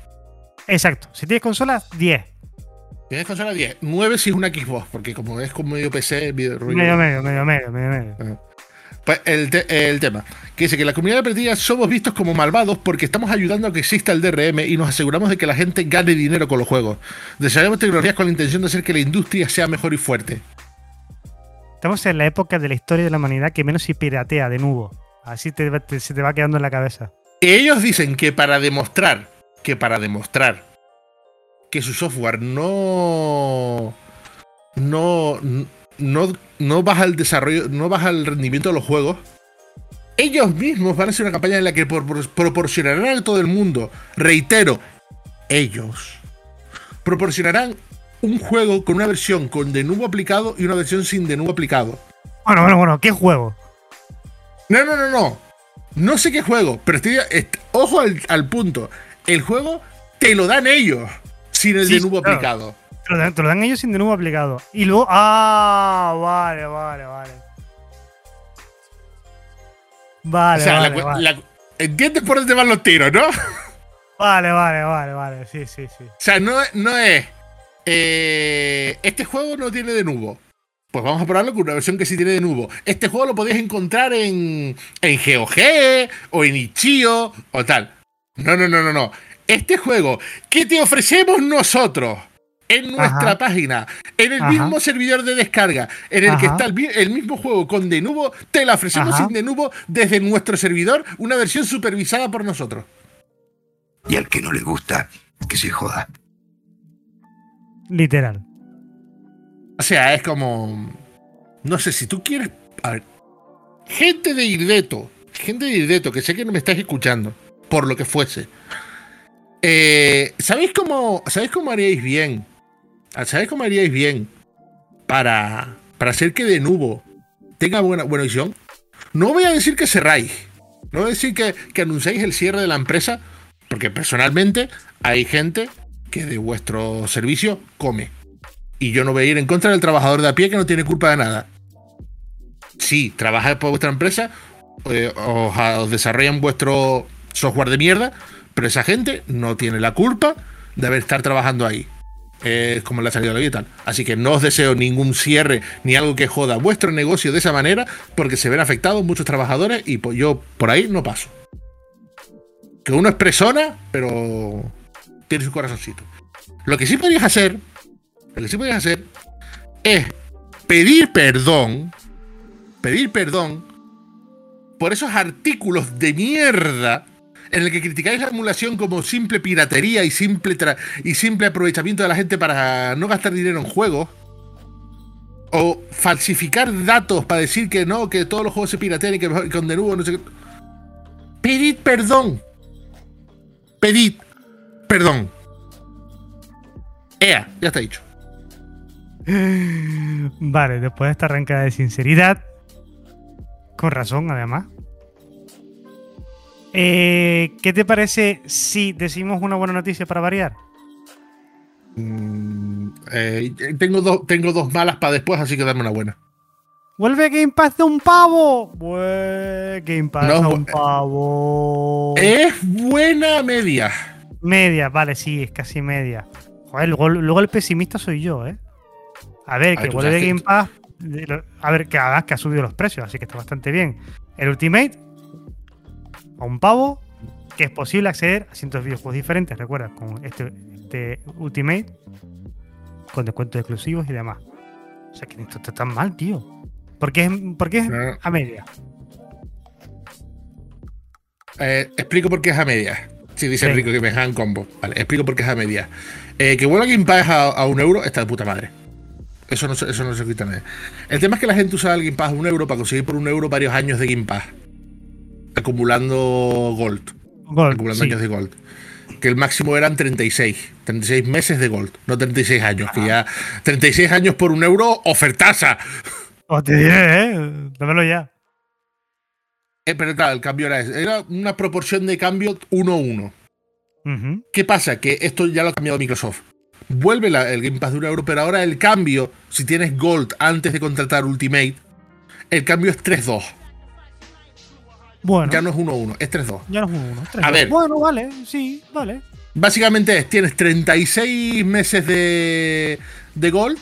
Exacto, si tienes consola, 10. Tienes consola 10. 9 si es una Xbox, porque como es como medio PC, medio ruido. Medio, medio, medio, medio, medio. Ah. Pues el, el, tema, que dice que la comunidad de perdida somos vistos como malvados porque estamos ayudando a que exista el DRM y nos aseguramos de que la gente gane dinero con los juegos. Desarrollamos tecnologías con la intención de hacer que la industria sea mejor y fuerte. Estamos en la época de la historia de la humanidad que menos se piratea de nuevo. Así se te va quedando en la cabeza. Ellos dicen que para demostrar, que para demostrar que su software no. No. No, no baja el desarrollo, no baja el rendimiento de los juegos. Ellos mismos van a hacer una campaña en la que proporcionarán a todo el mundo, reitero, ellos proporcionarán un juego con una versión con de nuevo aplicado y una versión sin de nuevo aplicado. Bueno, bueno, bueno, ¿qué juego? No, no, no, no. No sé qué juego, pero estoy. ojo al, punto. El juego te lo dan ellos sin el de nuevo aplicado. Te lo, dan, ellos sin de nuevo aplicado. Y luego. Ah, vale, vale, vale. Vale, vale, ¿Entiendes por dónde van los tiros, no? Vale, vale, vale, vale. Sí, sí, sí. O sea, no, no es. Eh, este juego no tiene de nuevo. Pues vamos a probarlo con una versión que sí tiene de nuevo. Este juego lo podéis encontrar en, en GOG o en Ichio o tal. No, no, no, no, no. Este juego que te ofrecemos nosotros en nuestra página, en el mismo servidor de descarga, en el que está el, mismo juego con Denuvo, te lo ofrecemos sin Denuvo desde nuestro servidor, una versión supervisada por nosotros. Y al que no le gusta, que se joda. Literal. O sea, es como. No sé, si tú quieres. A ver. Gente de Irdeto. Gente de Irdeto, que sé que no me estás escuchando. Por lo que fuese. Eh, ¿Sabéis cómo. ¿Sabéis cómo haríais bien? ¿Sabéis cómo haríais bien? Para. Para hacer que de nuevo tenga buena, buena visión. No voy a decir que cerráis. No voy a decir que, que anunciáis el cierre de la empresa. Porque personalmente hay gente que de vuestro servicio come. Y yo no voy a ir en contra del trabajador de a pie que no tiene culpa de nada. Sí, trabajáis por vuestra empresa, eh, os, desarrollan vuestro software de mierda, pero esa gente no tiene la culpa de haber estar trabajando ahí. Es como le ha salido la vida y tal. Así que no os deseo ningún cierre ni algo que joda vuestro negocio de esa manera, porque se ven afectados muchos trabajadores y yo por ahí no paso. Que uno es persona, pero tiene su corazoncito. Lo que sí podrías hacer lo que sí podías hacer es pedir perdón, pedir perdón por esos artículos de mierda en el que criticáis la emulación como simple piratería y simple, y simple aprovechamiento de la gente para no gastar dinero en juegos, o falsificar datos para decir que no, que todos los juegos se piratean y que con de nuevo no sé qué. Pedid perdón. Pedid perdón. Ea, ya está dicho. Vale, después de esta arrancada de sinceridad, con razón además, eh, ¿qué te parece si decimos una buena noticia para variar? Mm, eh, tengo, dos, tengo dos malas para después, así que dame una buena. ¡Vuelve Game Pass de un pavo! Game Pass de un pavo. Es buena media. Media, vale, sí, es casi media. Joder, luego, el pesimista soy yo, ¿eh? A ver, que vuelve Game Pass. A ver, que ha subido los precios, así que está bastante bien. El Ultimate, a un pavo, que es posible acceder a cientos de videojuegos diferentes, recuerda, con este, este Ultimate, con descuentos exclusivos y demás. O sea, que esto está tan mal, tío. ¿Por qué es, a media? Eh, explico por qué es a media. Sí, dice Rico que me dejan combo. Vale, explico por qué es a media. Eh, que vuelva Game Pass a, un euro está de puta madre. Eso no, eso no se quita nada. El tema es que la gente usa el Game Pass a un euro para conseguir por un euro varios años de Game Pass. Acumulando Gold. acumulando años de Gold. Que el máximo eran 36. 36 meses de Gold. No 36 años. Que ya. 36 años por un euro, ofertaza. O te diré, ¿eh? Dámelo ya. Eh, pero claro, el cambio era, era una proporción de cambio 1-1. ¿Qué pasa? Que esto ya lo ha cambiado Microsoft. Vuelve el Game Pass de un euro, pero ahora el cambio, si tienes Gold antes de contratar Ultimate, el cambio es 3-2. Bueno. Ya no es 1-1, es 3-2. Ya no es 1-1. A ver. Bueno, vale, sí, vale. Básicamente es, tienes 36 meses de, de Gold.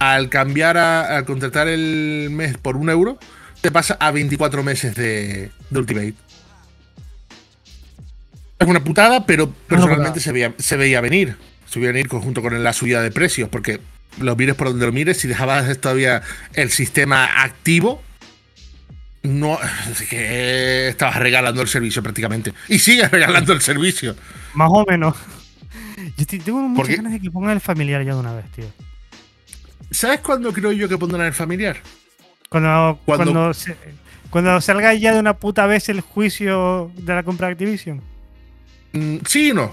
Al cambiar a, al contratar el mes por un euro, te pasa a 24 meses de, Ultimate. Es una putada, pero personalmente se veía, se veía venir. Se veía venir junto con la subida de precios, porque lo mires por donde lo mires, si dejabas todavía el sistema activo, no que estabas regalando el servicio prácticamente. Y sigues regalando el servicio. Más o menos. Yo tengo muchas ganas de que pongan el familiar ya de una vez, tío. ¿Sabes cuándo creo yo que pondrán el familiar? Cuando, cuando, cuando, salga ya de una puta vez el juicio de la compra de Activision. Mm, sí y no.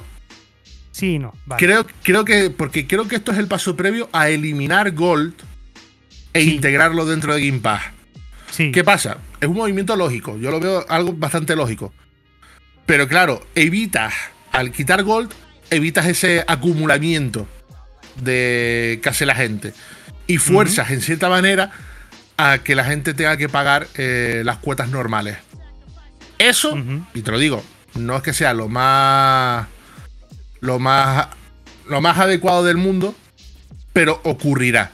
Sí y no. Creo, creo que. Porque creo que esto es el paso previo a eliminar Gold e integrarlo dentro de Game Pass. Sí. ¿Qué pasa? Es un movimiento lógico. Yo lo veo algo bastante lógico. Pero claro, evitas, al quitar Gold, evitas ese acumulamiento de que hace la gente. Y fuerzas, en cierta manera, a que la gente tenga que pagar eh, las cuotas normales. Eso, y te lo digo, no es que sea lo más. lo más. lo más adecuado del mundo, pero ocurrirá.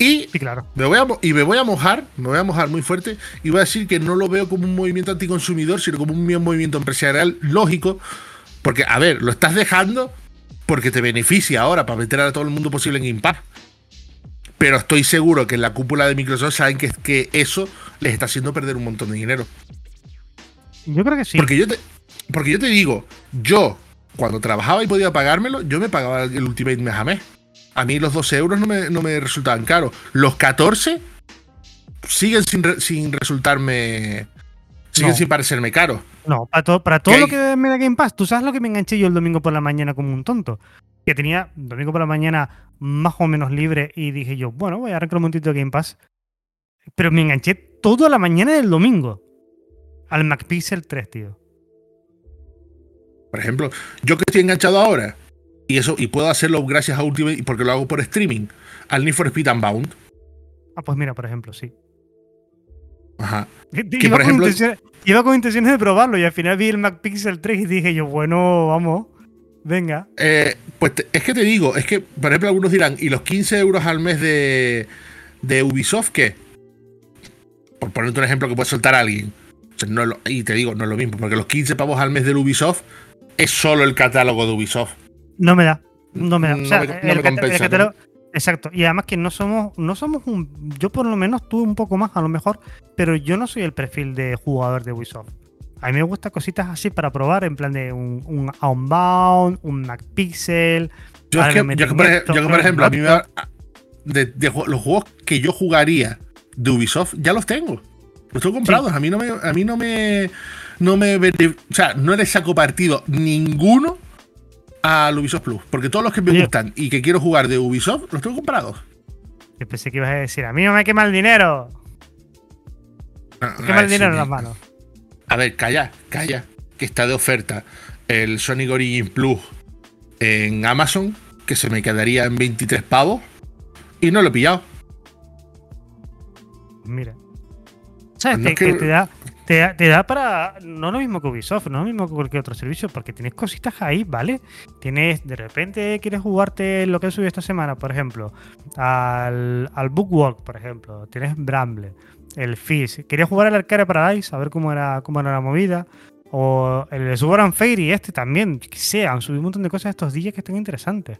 Y, claro. me voy a, y me voy a mojar, me voy a mojar muy fuerte, y voy a decir que no lo veo como un movimiento anticonsumidor, sino como un movimiento empresarial lógico, porque, a ver, lo estás dejando porque te beneficia ahora para meter a todo el mundo posible en impact pero estoy seguro que en la cúpula de Microsoft saben que, que eso les está haciendo perder un montón de dinero. Yo creo que sí. Porque yo te, porque yo te digo, yo, cuando trabajaba y podía pagármelo, yo me pagaba el Ultimate mes a mes. A mí los 12 euros no me, resultaban caros. Los 14 siguen sin, resultarme. Siguen sin parecerme caros. No, para todo, para todo lo que me da Game Pass. Tú sabes lo que me enganché yo el domingo por la mañana como un tonto. Que tenía domingo por la mañana más o menos libre y dije yo, bueno, voy a arrancar un momentito de Game Pass. Pero me enganché toda la mañana del domingo al MacPixel 3, tío. Por ejemplo, yo que estoy enganchado ahora, y eso y puedo hacerlo gracias a Ultimate, porque lo hago por streaming, al Need for Speed Unbound. Ah, pues mira, por ejemplo, sí. Ajá. Que, por ejemplo, iba con intenciones de probarlo y al final vi el MacPixel 3 y dije yo, bueno, vamos. Venga. Eh, pues es que te digo, es que, por ejemplo, algunos dirán, ¿y los 15 euros al mes de, de Ubisoft qué? Por ponerte un ejemplo que puede soltar a alguien. y te digo, no es lo mismo, porque los 15 pavos al mes del Ubisoft es solo el catálogo de Ubisoft. No me da. No me da. O sea, el, catálogo, Exacto. Y además que no somos, no somos un. Yo por lo menos tú un poco más, a lo mejor, pero yo no soy el perfil de jugador de Ubisoft. A mí me gustan cositas así para probar, en plan de un, un Unbound, un MacPixel. Yo, es que, yo, por, ejemplo, a mí me de, los juegos que yo jugaría de Ubisoft, ya los tengo. Los tengo comprados. A mí no me. A mí no me. No me. O sea, no le saco partido ninguno al Ubisoft Plus. Porque todos los que me gustan y que quiero jugar de Ubisoft, los tengo comprados. Yo pensé que ibas a decir, a mí no me quema el dinero. No, quema el dinero en las manos. A ver, calla, calla. Que está de oferta el Sonic Origin Plus en Amazon, que se me quedaría en 23 pavos. Y no lo he pillado. Mira. ¿Sabes? Pues te, da, te, da, para. No lo mismo que Ubisoft, no lo mismo que cualquier otro servicio, porque tienes cositas ahí, ¿vale? Tienes. De repente quieres jugarte lo que he subido esta semana, por ejemplo, al, al Bookwalk, por ejemplo. Tienes Bramble, el Fizz. Querías jugar al Arcade Paradise, a ver cómo era, cómo era la movida. O el Subaran Fairy, este también, que sea, han subido un montón de cosas estos días que están interesantes.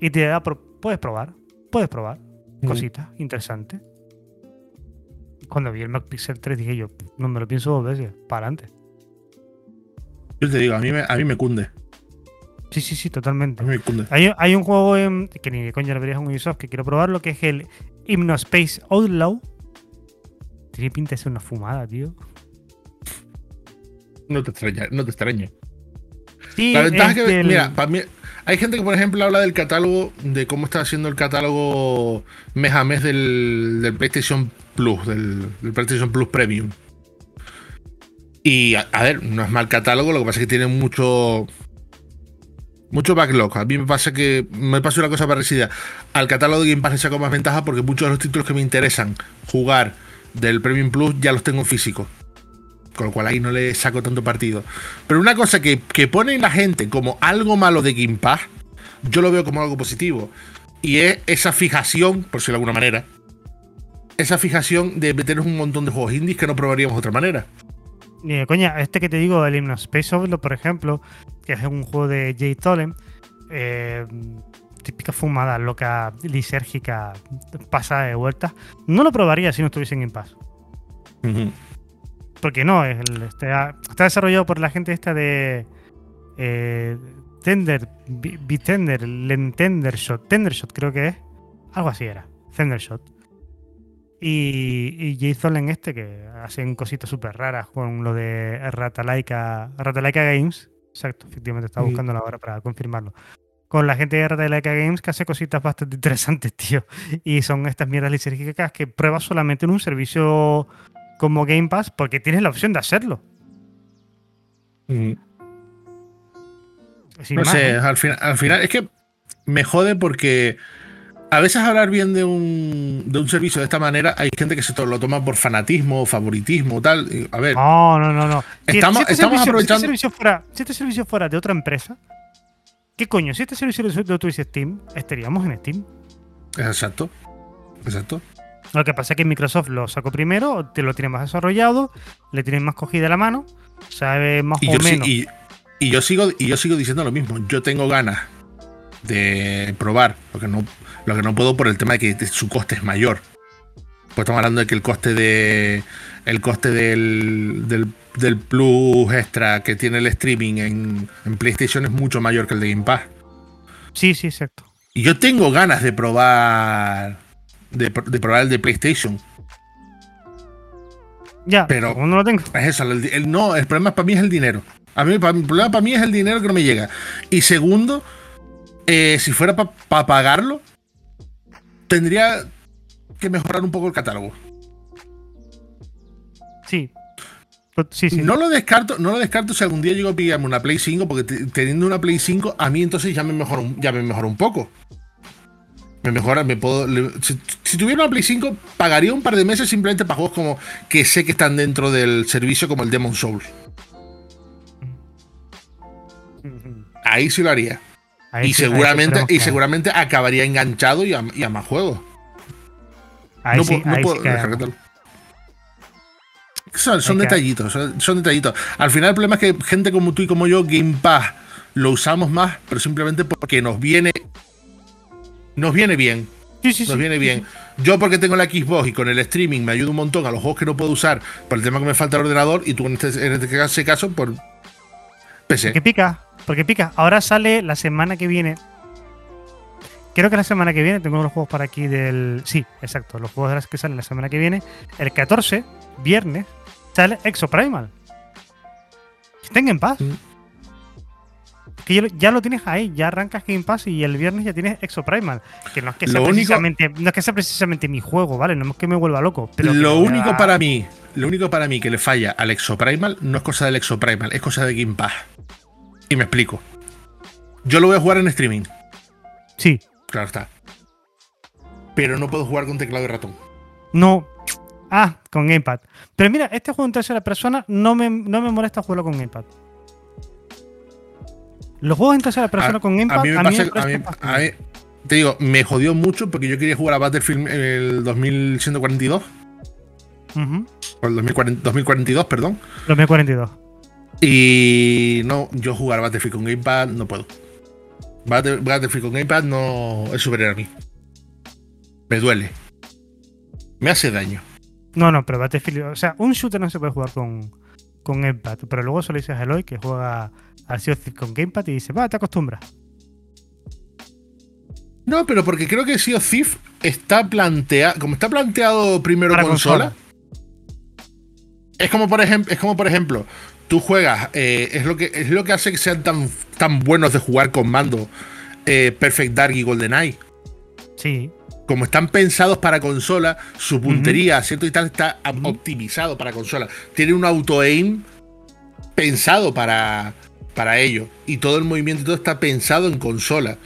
Y te da, puedes probar, puedes probar cositas interesantes. Cuando vi el Mac Pixel 3 dije yo, no me lo pienso dos veces, para adelante. Yo te digo, a mí me, a mí me cunde. Sí, sí, sí, totalmente. A mí me cunde. Hay, un juego que ni de coña lo verías en Ubisoft que quiero probarlo, que es el Hypnospace Outlaw. Tiene pinta de ser una fumada, tío. No te extraña, no te extraña. Sí, la ventaja es que, mira, para mí, hay gente que, por ejemplo, habla del catálogo, de cómo está haciendo el catálogo mes a mes del, PlayStation Plus, del, PlayStation Plus Premium. Y, a, ver, no es mal catálogo, lo que pasa es que tiene mucho. Mucho backlog. A mí me pasa que. Me pasa una cosa parecida. Al catálogo de Game Pass le saco más ventaja porque muchos de los títulos que me interesan jugar del Premium Plus ya los tengo en físico con lo cual ahí no le saco tanto partido. Pero una cosa que, pone la gente como algo malo de Game yo lo veo como algo positivo. Y es esa fijación, por decirlo de alguna manera, esa fijación de meternos un montón de juegos indies que no probaríamos de otra manera. Ni coña, este que te digo, el Hymno Space Overlord, por ejemplo, que es un juego de Jay Tolen, eh, típica fumada loca, lisérgica, pasada de vueltas, no lo probaría si no estuviese en Game Pass. Porque no, es el, está, está, desarrollado por la gente esta de eh, Tender, Bitender, Tendershot, Tendershot creo que es, algo así era, Tendershot. Y, y Jason en este que hacen cositas súper raras con lo de Ratalaika, Ratalaika Games, exacto, efectivamente estaba buscando la hora para confirmarlo con la gente de Ratalaika Games que hace cositas bastante interesantes, tío. Y son estas mierdas lisérgicas que pruebas solamente en un servicio como Game Pass porque tienes la opción de hacerlo. Mm. no sé, ¿eh? al, final, al final es que me jode porque a veces hablar bien de un, de un servicio de esta manera hay gente que se lo toma por fanatismo, favoritismo, tal. A ver. No, no, no, no. Estamos, este estamos aprovechando. Si este, servicio fuera, si este servicio fuera de otra empresa, ¿qué coño? Si este servicio lo tuviese Steam, estaríamos en Steam. Exacto. Exacto. Lo que pasa es que Microsoft lo sacó primero, te lo tiene más desarrollado, le tiene más cogida la mano, sabe más o menos. y, yo sigo, y yo sigo diciendo lo mismo. Yo tengo ganas de probar, lo que no, lo que no puedo por el tema de que su coste es mayor. Pues estamos hablando de que el coste de. El coste del, del, plus extra que tiene el streaming en, en, PlayStation es mucho mayor que el de Game Pass. Sí, sí, exacto. Y yo tengo ganas de probar de, probar el de PlayStation. Ya, pero no lo tengo. Es eso, el, no, el problema para mí es el dinero. A mí, el problema para mí es el dinero que no me llega. Y segundo, eh, si fuera para pagarlo, tendría que mejorar un poco el catálogo. Sí. Sí, sí. No lo descarto, no lo descarto si algún día llego a pillarme una Play 5, porque teniendo una Play 5, a mí entonces ya me mejora, ya me mejora un poco. Me mejora, me puedo. si, tuviera una Play 5, pagaría un par de meses simplemente para juegos como que sé que están dentro del servicio, como el Demon Souls. Ahí sí lo haría. y seguramente, y seguramente acabaría enganchado y a, más juegos. no, puedo, Son, detallitos, son, detallitos. Al final el problema es que gente como tú y como yo, Game Pass, lo usamos más, pero simplemente porque nos viene nos viene bien Sí, sí, Nos sí. viene bien. Yo porque tengo la Xbox y con el streaming me ayuda un montón a los juegos que no puedo usar por el tema que me falta el ordenador y tú en este, en este caso- por PC. Porque pica, porque pica. Ahora sale la semana que viene. Creo que la semana que viene tengo los juegos para aquí del. Sí, exacto. Los juegos de las que salen la semana que viene. El 14, viernes, sale Exoprimal. Estén en paz. Mm. Que ya lo- ya lo tienes ahí, ya arrancas Game Pass y el viernes ya tienes Exoprimal. Que no es que sea único- precisamente, no es que sea precisamente mi juego, ¿vale? No es que me vuelva loco. Pero lo único da- para mí, lo único para mí que le falla al Exoprimal no es cosa del Exoprimal, es cosa de Game Pass. Y me explico. Yo lo voy a jugar en streaming, Sí. claro está. Pero no puedo jugar con teclado y ratón. No. Ah, con Gamepad. Pero mira, este juego en tercera persona no me, no me molesta jugarlo con Gamepad. Los juegos en tercera persona A, con Gamepad a mí me pasa, a mí- parecen a mí- te digo, me jodió mucho porque yo quería jugar a Battlefield en el 2142, Ujú. o el 2040 2042, perdón. 2042. Y no, yo jugar a Battlefield con Gamepad no puedo. Battle- Battlefield con Gamepad no es superior a mí. Me duele. Me hace daño. No, no, pero Battlefield. O sea, un shooter no se puede jugar con, con Gamepad. Pero luego se lo dices a Eloy que juega al Sea con Gamepad y dice, va, te acostumbras. No, pero porque creo que Sea of Thief está planteado. Como está planteado primero Para consola, consola. Es como por ejemplo. Es como por ejemplo. Tú juegas. eh, es, lo que, es lo que hace que sean tan, tan buenos de jugar con mando. eh, Perfect Dark y GoldenEye. Sí. Como están pensados para consola, su puntería, cierto y tal, está op- optimizado para consola. Tiene un auto-aim pensado para, para ello. Y todo el movimiento todo está pensado en consola.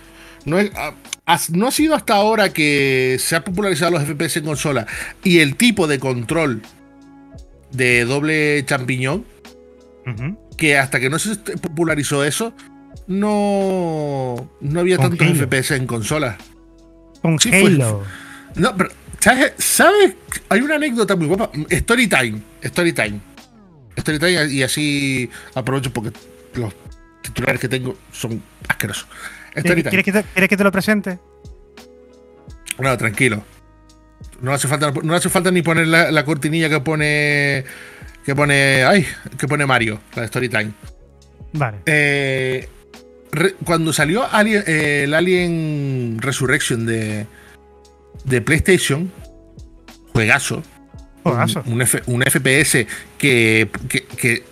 No, es- ha- has- no ha sido hasta ahora que se ha popularizado los FPS en consola y el tipo de control de doble champiñón que hasta que no se popularizó eso, no, no había tantos. FPS en consolas. Con Sí, fue- Halo. No, pero, ¿sabes? ¿sabes? Hay una anécdota muy guapa. Story time. Story time. Story time y así aprovecho porque los titulares que tengo son asquerosos. Story ¿Quieres, time. quieres que te, quieres que te lo presente? No, tranquilo. No hace falta, no hace falta ni poner la, la cortinilla que pone. Que pone. Ay, que pone Mario, la de Story time. Vale. Eh, re- cuando salió Alien- eh, el Alien Resurrection de, de PlayStation, juegazo. Juegazo. Un, un F- un FPS que, que- que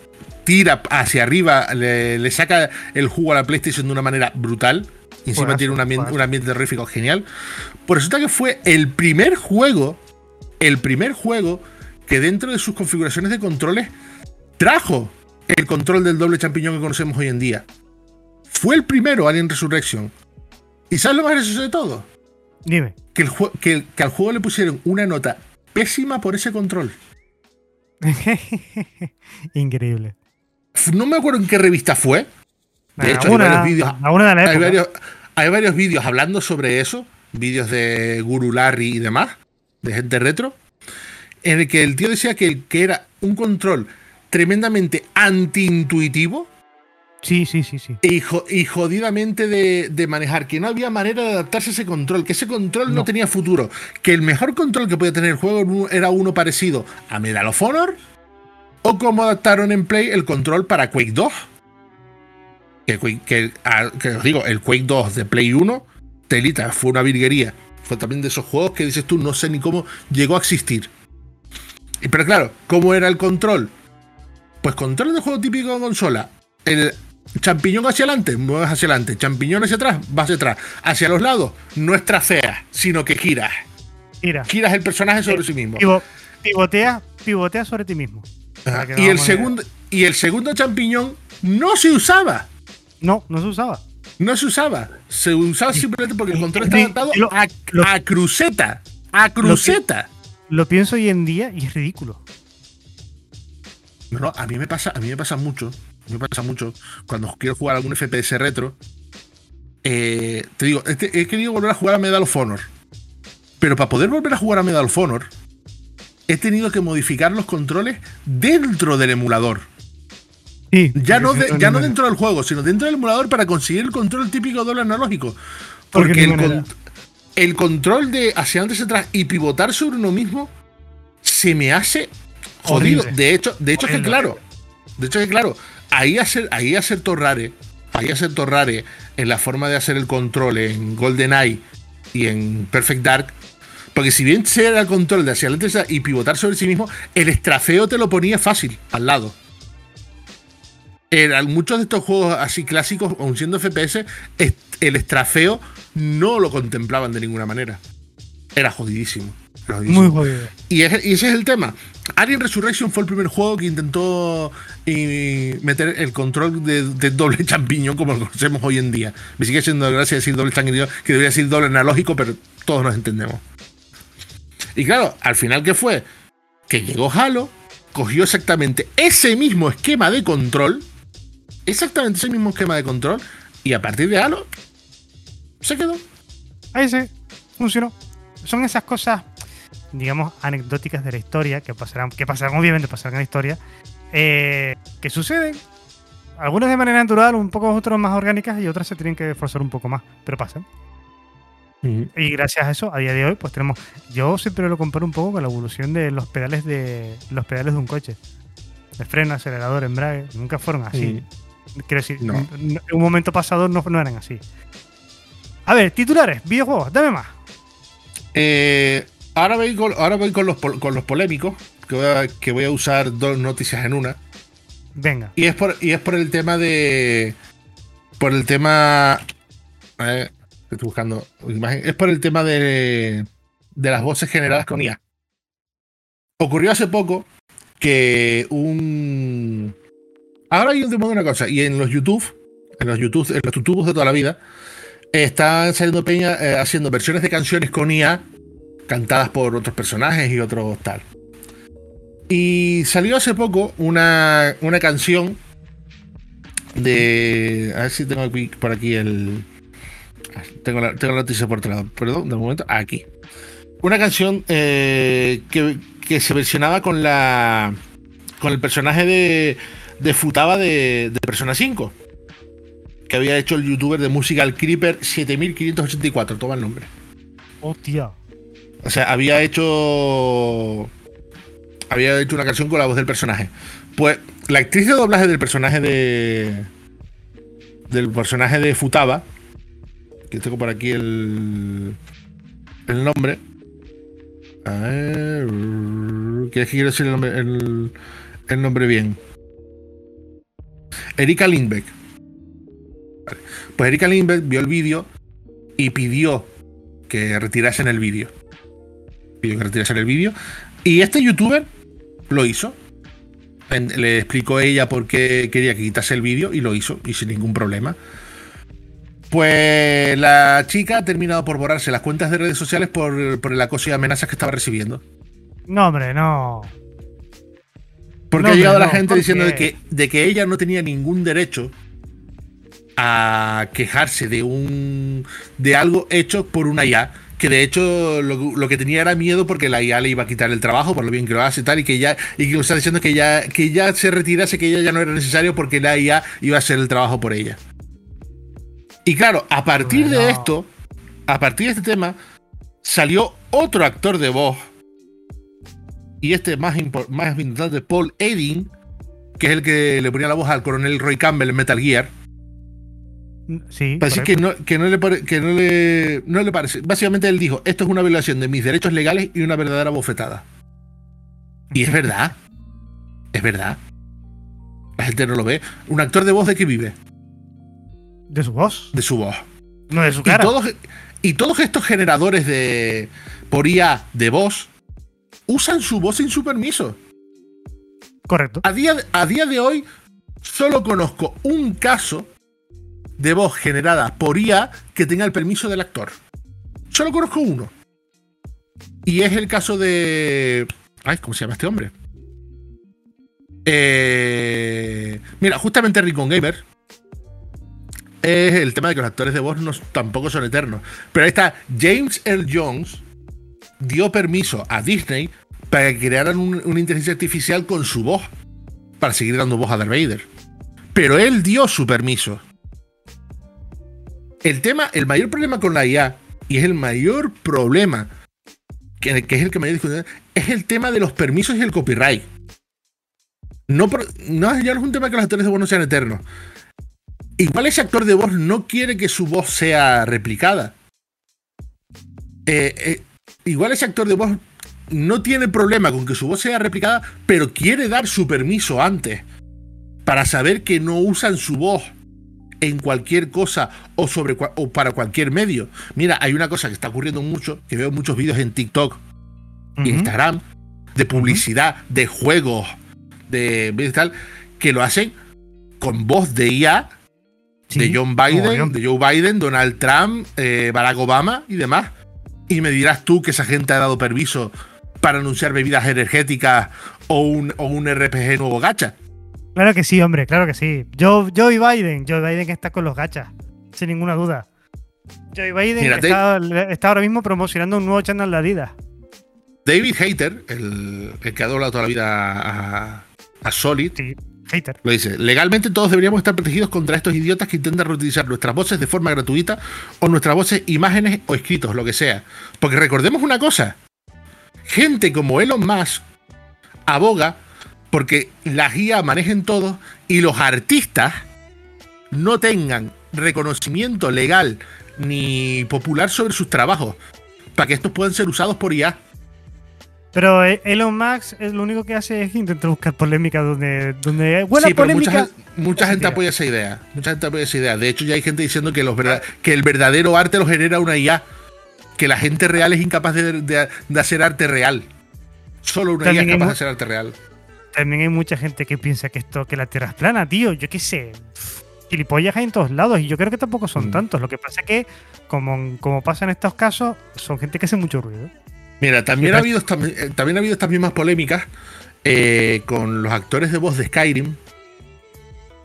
tira hacia arriba, le, le saca el jugo a la PlayStation de una manera brutal. Y encima Juegazo, tiene un ambiente, juegazo. un ambiente terrífico genial. Pues resulta que fue el primer juego, el primer juego que dentro de sus configuraciones de controles trajo el control del doble champiñón que conocemos hoy en día. Fue el primero Alien Resurrection. ¿Y sabes lo más gracioso de todo? Dime. Que, el que el- que al juego le pusieron una nota pésima por ese control. Increíble. No me acuerdo en qué revista fue. De hecho, hay varios vídeos. varios, hay varios vídeos hablando sobre eso. Vídeos de Guru Larry y demás. De gente retro. En el que el tío decía que, que era un control tremendamente antiintuitivo. Sí, sí, sí, sí. y, jo- y jodidamente de, de manejar, que no había manera de adaptarse a ese control, que ese control no, No. tenía futuro, que el mejor control que podía tener el juego era uno parecido a Medal of Honor, o como adaptaron en Play el control para Quake 2. Que, que, a- que os digo, el Quake 2 de Play 1, telita, fue una virguería. Fue también de esos juegos que dices tú, no sé ni cómo llegó a existir. Y, Pero claro, ¿cómo era el control? Pues control de juego típico de consola. El champiñón hacia adelante, mueves hacia adelante. Champiñón hacia atrás, vas hacia atrás. Hacia los lados, no es tracea, sino que giras. Mira. Giras el personaje sobre sí mismo. pivo- pivotea, pivotea sobre ti mismo. Y el, segundo, y el segundo champiñón no se usaba. No, no se usaba. No se usaba. Se usaba simplemente porque el control adaptado lo- a, cruceta. A cruceta. Lo pienso hoy en día y es ridículo. No, no, a mí me pasa, a mí me pasa mucho. Me pasa mucho cuando quiero jugar algún FPS retro. eh, te digo, he querido volver a jugar a Medal of Honor. Pero para poder volver a jugar a Medal of Honor, he tenido que modificar los controles dentro del emulador. Sí. Ya no, de- ya no dentro del juego, sino dentro del emulador para conseguir el control típico doble analógico. Porque Porque, el, el control de hacia hacia atrás y pivotar sobre uno mismo se me hace jodido. Horrible. De hecho, de hecho es que claro, de hecho es que claro, ahí hacer, ahí Rare, ahí acertó Rare en la forma de hacer el control en GoldenEye y en Perfect Dark. Porque si bien era el control de hacia adelante y pivotar sobre sí mismo, el estrafeo te lo ponía fácil al lado. En muchos de estos juegos así clásicos, aun siendo FPS, el estrafeo no lo contemplaban de ninguna manera. Era jodidísimo. Muy jodido. Y, es- y ese es el tema. Alien Resurrection fue el primer juego que intentó eh, meter el control de, de doble champiñón como lo conocemos hoy en día. Me sigue siendo gracia decir doble champiñón, que debería decir doble analógico, pero todos nos entendemos. Y claro, al final, ¿qué fue? Que llegó Halo, cogió exactamente ese mismo esquema de control, exactamente ese mismo esquema de control, y a partir de Halo, se quedó. Ahí sí, funcionó. Son esas cosas, digamos, anecdóticas de la historia, que pasarán, que pasarán, obviamente pasarán en la historia, eh, que suceden. Algunas de manera natural, un poco otras más orgánicas y otras se tienen que esforzar un poco más, pero pasan. Y gracias a eso, a día de hoy, pues tenemos. Yo siempre lo comparo un poco con la evolución de los pedales de los pedales de un coche. De freno, acelerador, embrague, nunca fueron así. Quiero decir, No. en un momento pasado no, no eran así. A ver, titulares, videojuegos, dame más. Eh, ahora voy, con, ahora voy con, los, pol- con los polémicos, que voy, a, que voy a usar dos noticias en una. Venga. Y es por, y es por el tema de. Por el tema. Ver, estoy buscando imagen. Es por el tema de. De las voces generadas con IA. Ocurrió hace poco que un. Ahora hay un tema de una cosa. Y en los YouTube, en los YouTube, en los tutubos de toda la vida, están saliendo peña eh, haciendo versiones de canciones con IA cantadas por otros personajes y otros tal. Y salió hace poco una, una canción de. A ver si tengo aquí- por aquí el. Tengo la, tengo la noticia por otro lado. Perdón, de momento. Aquí. Una canción eh, que, que se versionaba con la. Con el personaje de. De Futaba de, Persona 5. Que había hecho el youtuber de música el Creeper 7584. Toma el nombre. Hostia. O sea, había hecho. Había hecho una canción con la voz del personaje. Pues la actriz de doblaje del personaje de. Del personaje de Futaba. Que tengo por aquí el. El nombre. A ver. Que es que quiero decir el nombre, bien. Erika Lindbeck. Pues Erika Lindbeck vio el vídeo y pidió que retirasen el vídeo. Pidió que retirasen el vídeo. Y este youtuber lo hizo. Le explicó ella por qué quería que quitase el vídeo y lo hizo, y sin ningún problema. Pues la chica ha terminado por borrarse las cuentas de redes sociales por, por el acoso y amenazas que estaba recibiendo. No, hombre, no. Porque No, ha llegado la gente ¿por diciendo de que, de que ella no tenía ningún derecho a quejarse de un de algo hecho por una IA. Que de hecho lo, lo que tenía era miedo porque la IA le iba a quitar el trabajo por lo bien que lo hace y tal. Y que ya, y que lo está diciendo que ya, que ya se retirase, que ella ya no era necesario porque la IA iba a hacer el trabajo por ella. Y claro, a partir de esto, a partir de este tema, salió otro actor de voz. Y este más, más importante, Paul Edding, que es el que le ponía la voz al coronel Roy Campbell en Metal Gear. Sí. Decir que no, que no le, pare- que no le, no le parece. Básicamente él dijo, esto es una violación de mis derechos legales y una verdadera bofetada. Y es verdad. Es verdad. La gente no lo ve. Un actor de voz de qué vive? De su voz, De su voz. no de su Y cara. todos, y todos estos generadores de por IA de voz usan su voz sin su permiso. Correcto. A día, a día de hoy, solo conozco un caso de voz generada por IA que tenga el permiso del actor. Solo conozco uno. Y es el caso de. Ay, ¿cómo se llama este hombre? Eh, mira, justamente Rincon Gamer. Es el tema de que los actores de voz no, tampoco son eternos. Pero ahí está, James Earl Jones dio permiso a Disney para que crearan un- una inteligencia artificial con su voz. Para seguir dando voz a Darth Vader. Pero él dio su permiso. El tema, el mayor problema con la IA y es el mayor problema, que, es el que me discusión, es el tema de los permisos y el copyright. No, no, ya no es un tema que los actores de voz no sean eternos. Igual ese actor de voz no quiere que su voz sea replicada. Eh, eh, igual ese actor de voz no tiene problema con que su voz sea replicada, pero quiere dar su permiso antes para saber que no usan su voz en cualquier cosa o, sobre, o para cualquier medio. Mira, hay una cosa que está ocurriendo mucho, que veo muchos vídeos en TikTok, Instagram, de publicidad, de juegos, de tal, que lo hacen con voz de IA, de John Biden, de Joe Biden, Donald Trump, eh, Barack Obama y demás. Y me dirás tú que esa gente ha dado permiso para anunciar bebidas energéticas o un, o un RPG nuevo gacha. Claro que sí, hombre, claro que sí. Joe, Joe Biden, Joe Biden está con los gachas, sin ninguna duda. Joe Biden está, ahora mismo promocionando un nuevo channel de Adidas. David Hater, el, que ha doblado toda la vida a, a Solid, Hater. Lo dice, legalmente todos deberíamos estar protegidos contra estos idiotas que intentan reutilizar nuestras voces de forma gratuita o nuestras voces, imágenes o escritos, lo que sea. Porque recordemos una cosa, gente como Elon Musk aboga porque las IA manejen todo y los artistas no tengan reconocimiento legal ni popular sobre sus trabajos para que estos puedan ser usados por IA. Pero eh, Elon Musk es lo único que hace es intentar buscar polémica donde, donde buena polémica. Mucha, gente apoya esa idea. Mucha gente apoya esa idea. De hecho, ya hay gente diciendo que, los que el verdadero arte lo genera una IA. Que la gente real es incapaz de, hacer arte real. Solo una IA es capaz de hacer arte real. También hay mucha gente que piensa que esto, que la Tierra es plana, tío. Yo qué sé. Gilipollas hay en todos lados y yo creo que tampoco son mm. tantos. Lo que pasa es que, como, como pasa en estos casos, son gente que hace mucho ruido. Mira, también ha habido, eh, también ha habido estas mismas polémicas eh, con los actores de voz de Skyrim.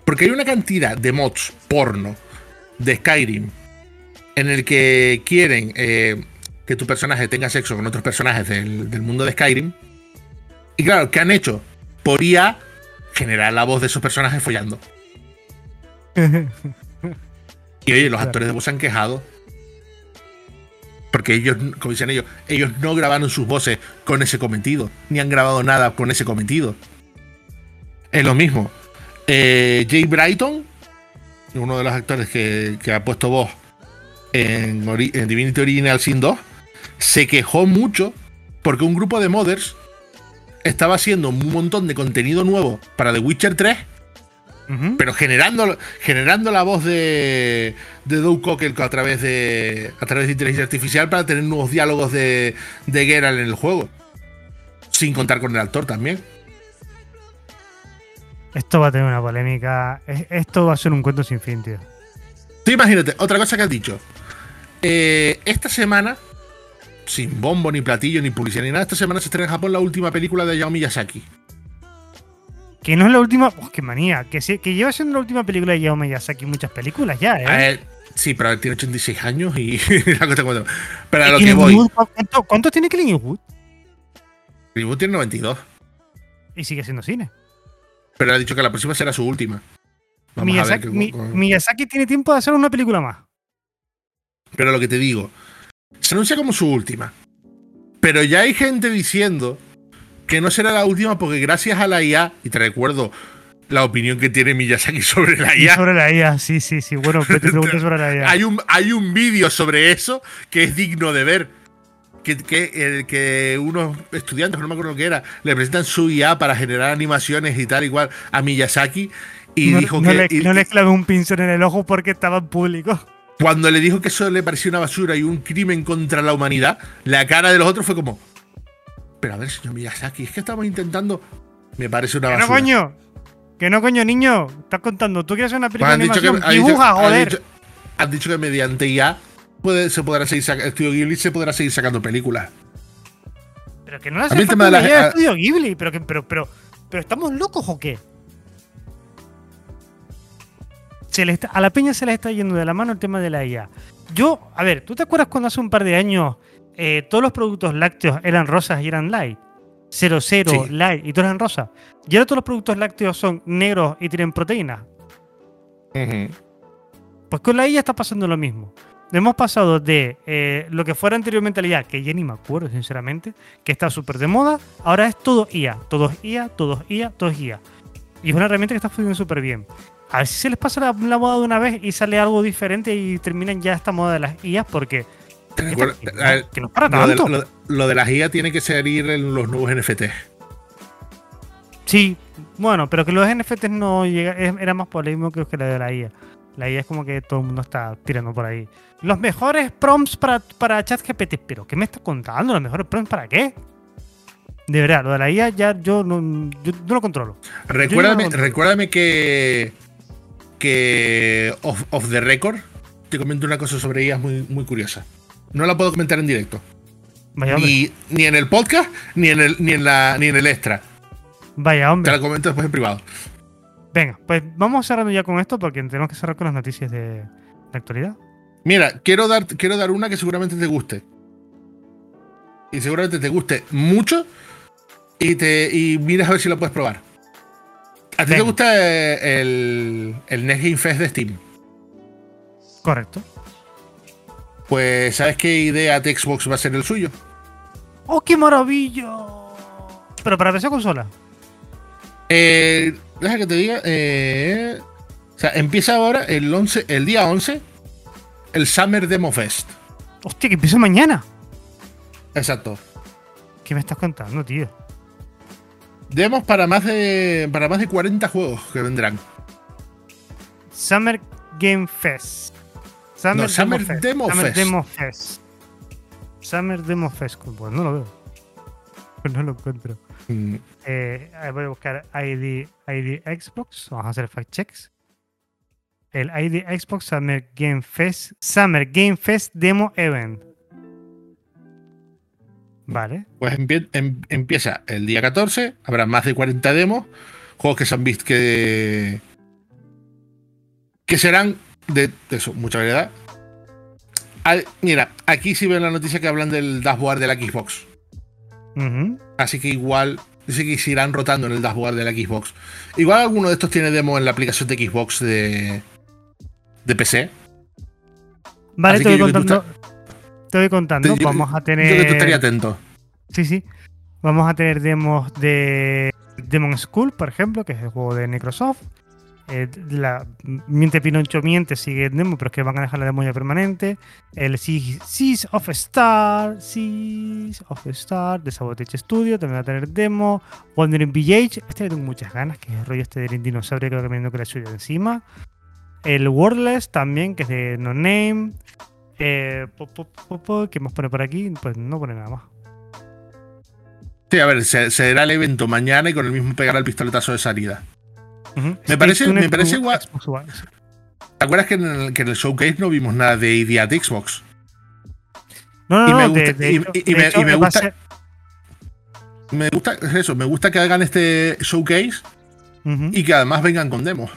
Porque hay una cantidad de mods porno de Skyrim en el que quieren eh, que tu personaje tenga sexo con otros personajes del, mundo de Skyrim. Y claro, ¿qué han hecho? Por IA generar la voz de esos personajes follando. y oye, los actores de voz se han quejado porque ellos, como dicen ellos, ellos no grabaron sus voces con ese cometido, ni han grabado nada con ese cometido. Es lo mismo. Eh, Jay Brighton, uno de los actores que, ha puesto voz en, Divinity Original Sin 2, se quejó mucho porque un grupo de modders estaba haciendo un montón de contenido nuevo para The Witcher 3 pero generando, generando la voz de, de Doug Cocker a través de, a través de inteligencia artificial para tener nuevos diálogos de, de Geralt en el juego. Sin contar con el actor también. Esto va a tener una polémica. Esto va a ser un cuento sin fin, tío. Tú imagínate, otra cosa que has dicho. Eh, esta semana, sin bombo, ni platillo, ni publicidad, ni nada, esta semana se estrena en Japón la última película de Yao Miyazaki. Que no es la última. ¡Oh, qué manía! Que, que lleva siendo la última película de Hayao Miyazaki muchas películas ya, ¿eh? sí, pero tiene 86 años y la cosa Pero a lo que voy. ¿cuánto, tiene Clint Eastwood? Clint tiene 92. Y sigue siendo cine. Pero ha dicho que la próxima será su última. Miyazaki, Miyazaki tiene tiempo de hacer una película más. Pero lo que te digo, se anuncia como su última. Pero ya hay gente diciendo que no será la última porque gracias a la IA, y te recuerdo la opinión que tiene Miyazaki sobre la IA. Sobre la IA, sí, sí, sí. Bueno, te pregunto sobre la IA. Hay un, hay un vídeo sobre eso que es digno de ver. Que, que, que unos estudiantes, no me acuerdo qué era, le presentan su IA para generar animaciones y tal, igual a Miyazaki. Y dijo que. Le, no le clavé un pincel en el ojo porque estaba en público. Cuando le dijo que eso le parecía una basura y un crimen contra la humanidad, la cara de los otros fue como. Pero a ver, señor Miyazaki, es que estamos intentando. Me parece una basura. ¡Que no, coño! ¡Que no, coño, niño! Estás contando. ¿Tú quieres hacer una película de animación? Que, ¡Dibuja, joder! Has dicho, que mediante IA puede, se podrá seguir Estudio Ghibli se podrá seguir sacando películas. Pero que no las hace falta de la, Estudio Ghibli. Pero, que, pero, pero, pero, ¿estamos locos o qué? Se le a la peña se le está yendo de la mano el tema de la IA. Yo, a ver, ¿tú te acuerdas cuando hace un par de años eh, todos los productos lácteos eran rosas y eran light. 00, light y todos eran rosas. Y ahora todos los productos lácteos son negros y tienen proteína. Pues con la IA está pasando lo mismo. Hemos pasado de eh, lo que fuera anteriormente la IA, que ya ni me acuerdo, sinceramente, que está súper de moda, ahora es todo IA. Todo IA, todo IA, todo IA. Y es una herramienta que está funcionando súper bien. A ver si se les pasa la, la moda de una vez y sale algo diferente y terminan ya esta moda de las IAs, porque. Que no- a ver, que no es para Lo de, tanto. lo- lo de las IA tiene que salir en los nuevos NFT. Sí, bueno, pero que los NFTs no llega, era más polémico que la de la IA. La IA es como que todo el mundo está tirando por ahí. Los mejores prompts para, para ChatGPT. ¿Pero qué me estás contando? ¿Los mejores prompts para qué? De verdad, lo de la IA ya yo no, yo no lo controlo. Recuérdame, no- recuérdame que. Que. Off, off the record, te comento una cosa sobre IA muy, muy curiosa. No la puedo comentar en directo. Vaya. Ni, ni en el podcast, ni en el, ni en la, ni en el extra. Vaya Te hombre. la comento después en privado. Venga, pues vamos cerrando ya con esto porque tenemos que cerrar con las noticias de, de actualidad. Mira, quiero dar, quiero dar una que seguramente te guste. Y seguramente te guste mucho. Y, te, y miras a ver si la puedes probar. ¿A ti te gusta eh, el, el Next Game Fest de Steam? Correcto. Pues, ¿sabes qué idea de Xbox va a ser el suyo? ¡Oh, qué maravilla! Pero para PC o consola. Eh, deja que te diga. eh, o sea, empieza ahora el, 11, el día 11 el Summer Demo Fest. Hostia, que empieza mañana. Exacto. ¿Qué me estás contando, tío? Demos para más de para más de 40 juegos que vendrán. Summer Game Fest. Summer, No, Summer Demo Summer Fest. Demo Fest. Summer Demo Fest. Pues no lo veo. Pues no lo encuentro. Mm, Eh, voy a buscar ID, ID Xbox. Vamos a hacer fact checks. El ID Xbox Summer Game Fest. Summer Game Fest Demo Event. Vale. Pues empie- em- empieza el día 14, habrá más de 40 demos, juegos que se han visto que. que serán de, de eso, mucha variedad. Al- mira, aquí sí ven la noticia que hablan del dashboard de la Xbox. Así que igual. Dice que se irán rotando en el dashboard de la Xbox. Igual alguno de estos tiene demo en la aplicación de Xbox de. de PC. Vale, te que voy contando. Te voy contando. Yo- Vamos a Yo creo que tú estaría tener. atento. Sí, sí. Vamos a tener demos de Demon School, por ejemplo, que es el juego de Microsoft. Eh, la Miente Pinocho Miente sigue demo, pero es que van a dejar la demo ya permanente. El Seas of Star, Seas of Star de Sabotage Studio también va a tener demo. Wandering VH, este le tengo muchas ganas, que es el rollo este del dinosaurio que va caminando con la suya encima. El Wordless también, que es de No Name. Eh, po, po, ¿Qué más pone por aquí? Pues no pone nada más. Sí, a ver, se, será el evento mañana y con el mismo pegar el pistoletazo de salida. Me parece- me parece. Xbox sí. ¿Te acuerdas que en, el, que en el showcase no vimos nada de idea de Xbox? No, no, Y me no, de- gusta- de y- hecho- y de me- hecho, y me va a gusta- ser- Me gusta es eso, me gusta que hagan este showcase y que además vengan con demos.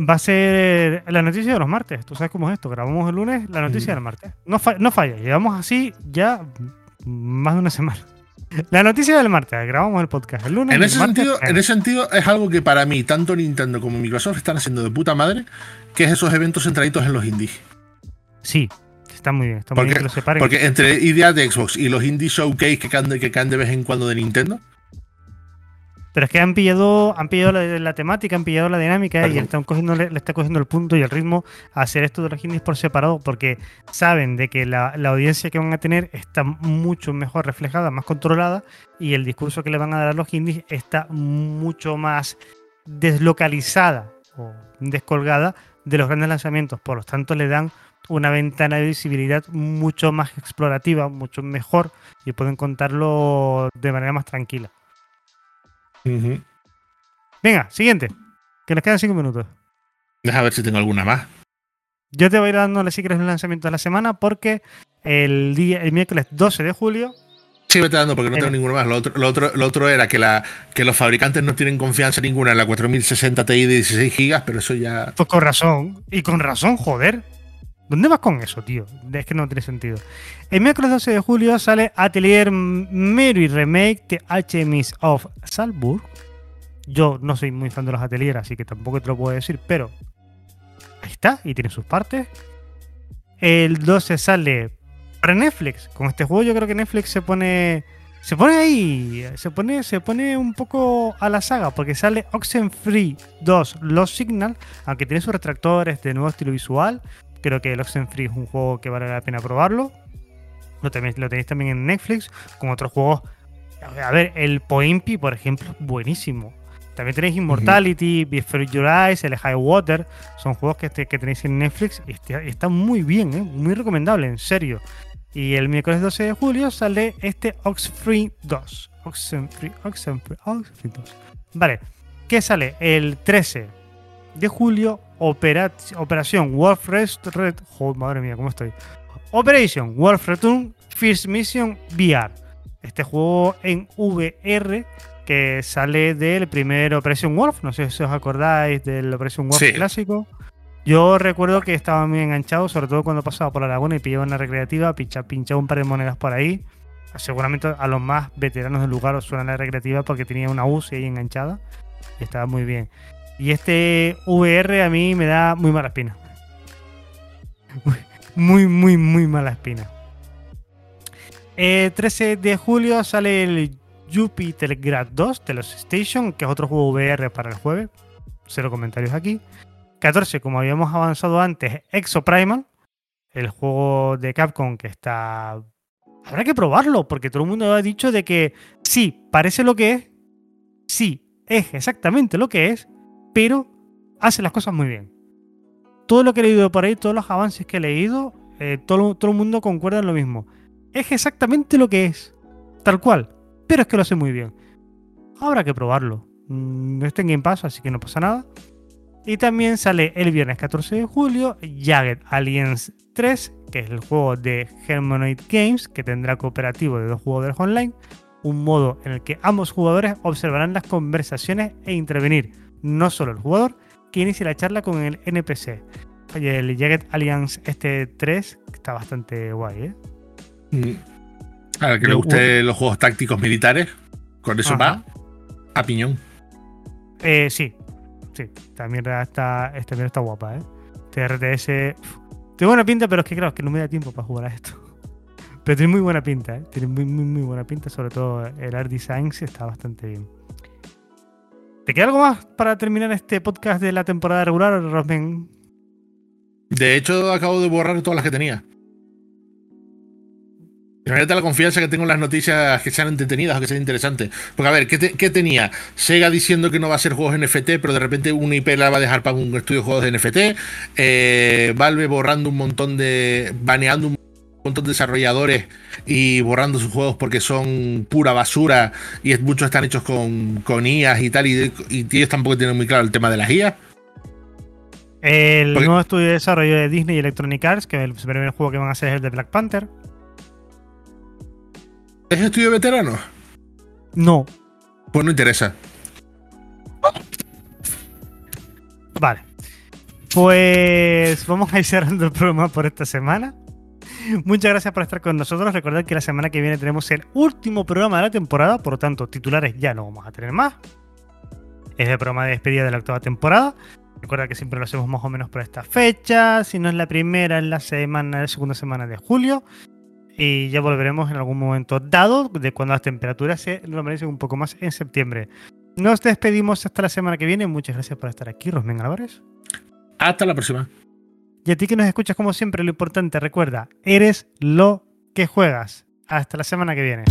Va a ser la noticia de los martes. Tú sabes cómo es esto. Grabamos el lunes, la noticia del martes. No, fa- no falla. Llevamos así ya más de una semana. La noticia del martes. Grabamos el podcast el lunes. En el ese, martes, sentido, en ese sentido, es algo que para mí, tanto Nintendo como Microsoft están haciendo de puta madre, que es esos eventos centraditos en los indies. Sí, está muy bien. Está muy Porque, bien que lo separen. porque entre ideas de Xbox y los indie showcase que caen, que caen de vez en cuando de Nintendo, Pero es que han pillado, han pillado la, la temática, han pillado la dinámica y Perdón. están cogiendo, le, le está cogiendo el punto y el ritmo a hacer esto de los indies por separado porque saben de que la, la audiencia que van a tener está mucho mejor reflejada, más controlada y el discurso que le van a dar a los indies está mucho más deslocalizada o descolgada de los grandes lanzamientos. Por lo tanto, le dan una ventana de visibilidad mucho más explorativa, mucho mejor y pueden contarlo de manera más tranquila. Venga, siguiente. Que nos quedan cinco minutos. deja ver si tengo alguna más. Yo te voy a ir dándole si quieres el lanzamiento de la semana porque el día, el miércoles 12 de julio. Sí, vete dando porque no tengo Venga. ninguno más. Lo otro, lo otro, lo otro era que, la, que los fabricantes no tienen confianza ninguna en la 4060 Ti de 16 GB, pero eso ya. Pues con razón. Y con razón, joder. ¿Dónde vas con eso, tío? Es que no tiene sentido. El miércoles 12 de julio sale Atelier Mary Remake de HMS of Salzburg. Yo no soy muy fan de los Atelier, así que tampoco te lo puedo decir, pero ahí está, y tiene sus partes. El 12 sale para Netflix. Con este juego yo creo que Netflix se pone se pone ahí, se pone, se pone un poco a la saga porque sale Oxenfree 2 Los Signal, aunque tiene sus retractores de nuevo estilo visual. Creo que el Oxenfree es un juego que vale la pena probarlo. Lo tenéis, lo tenéis también en Netflix, con otros juegos. A ver, el Poimpi, por ejemplo, buenísimo. También tenéis Immortality, Before Your Eyes, el High Water. Son juegos que, que tenéis en Netflix y están muy bien, ¿eh? muy recomendable, en serio. Y el miércoles 12 de julio sale este Oxfree 2. Oxenfree, Oxenfree, Oxenfree 2. Vale, ¿qué sale? El 13 de julio, Operación Wolf Rest Red. Oh, madre mía, ¿cómo estoy? Operation Wolf Return First Mission VR. Este juego en VR que sale del primer Operation Wolf. No sé si os acordáis del Operation Wolf clásico. Yo recuerdo que estaba muy enganchado, sobre todo cuando pasaba por la laguna y pillaba una recreativa, pinchaba un par de monedas por ahí. Seguramente a los más veteranos del lugar os suena la recreativa porque tenía una UCI ahí enganchada y estaba muy bien. Y este VR a mí me da muy mala espina. Muy, muy, muy mala espina. El 13 de julio sale el Jupiter Grad 2 de los Station, que es otro juego VR para el jueves. Cero comentarios aquí. 14, como habíamos avanzado antes, Exo Primal, el juego de Capcom que está... Habrá que probarlo, porque todo el mundo ha dicho de que sí, parece lo que es, sí, es exactamente lo que es, pero hace las cosas muy bien. Todo lo que he leído por ahí, todos los avances que he leído, eh, todo, todo el mundo concuerda en lo mismo. Es exactamente lo que es, tal cual, pero es que lo hace muy bien. Habrá que probarlo. No mm, está en Game Pass, así que no pasa nada. Y también sale el viernes 14 de julio Jagged Alliance 3, que es el juego de Hermonoid Games, que tendrá cooperativo de dos jugadores online, un modo en el que ambos jugadores observarán las conversaciones e intervenir, no solo el jugador, que inicia la charla con el NPC. Oye, el Jagged Alliance este 3 está bastante guay, ¿eh? Mm. A ver, que le guste los juegos tácticos militares, con eso va a piñón. Eh, sí, Sí, también está, esta está guapa, ¿eh? TRTS. tiene buena pinta, pero es que claro, es que no me da tiempo para jugar a esto. Pero tiene muy buena pinta, ¿eh? Tiene muy, muy, muy buena pinta. Sobre todo el art design está bastante bien. ¿Te queda algo más para terminar este podcast de la temporada regular, Rosmen? De hecho, acabo de borrar todas las que tenía. Imagínate la confianza que tengo en las noticias que sean entretenidas o que sean interesantes. Porque, a ver, ¿qué, tenía? Sega diciendo que no va a ser juegos NFT, pero de repente una IP la va a dejar para un estudio de juegos de NFT. Eh, Valve borrando un montón de. baneando un montón de desarrolladores y borrando sus juegos porque son pura basura y muchos están hechos con, con IAs y tal. Y, ellos tampoco tienen muy claro el tema de las IAs. El nuevo estudio de desarrollo de Disney y Electronic Arts, que el primer juego que van a hacer es el de Black Panther. ¿Es estudio veterano? No. Pues no interesa. Vale. Pues vamos a ir cerrando el programa por esta semana. Muchas gracias por estar con nosotros. Recordad que la semana que viene tenemos el último programa de la temporada, por lo tanto, titulares ya no vamos a tener más. Es el programa de despedida de la octava temporada. Recuerda que siempre lo hacemos más o menos por esta fecha. Si no es la primera, es la semana, la segunda semana de julio y ya volveremos en algún momento dado de cuando las temperaturas se normalicen un poco más en septiembre. Nos despedimos hasta la semana que viene. Muchas gracias por estar aquí, Rosmen Álvarez. Hasta la próxima. Y a ti que nos escuchas como siempre, lo importante, recuerda, eres lo que juegas. Hasta la semana que viene.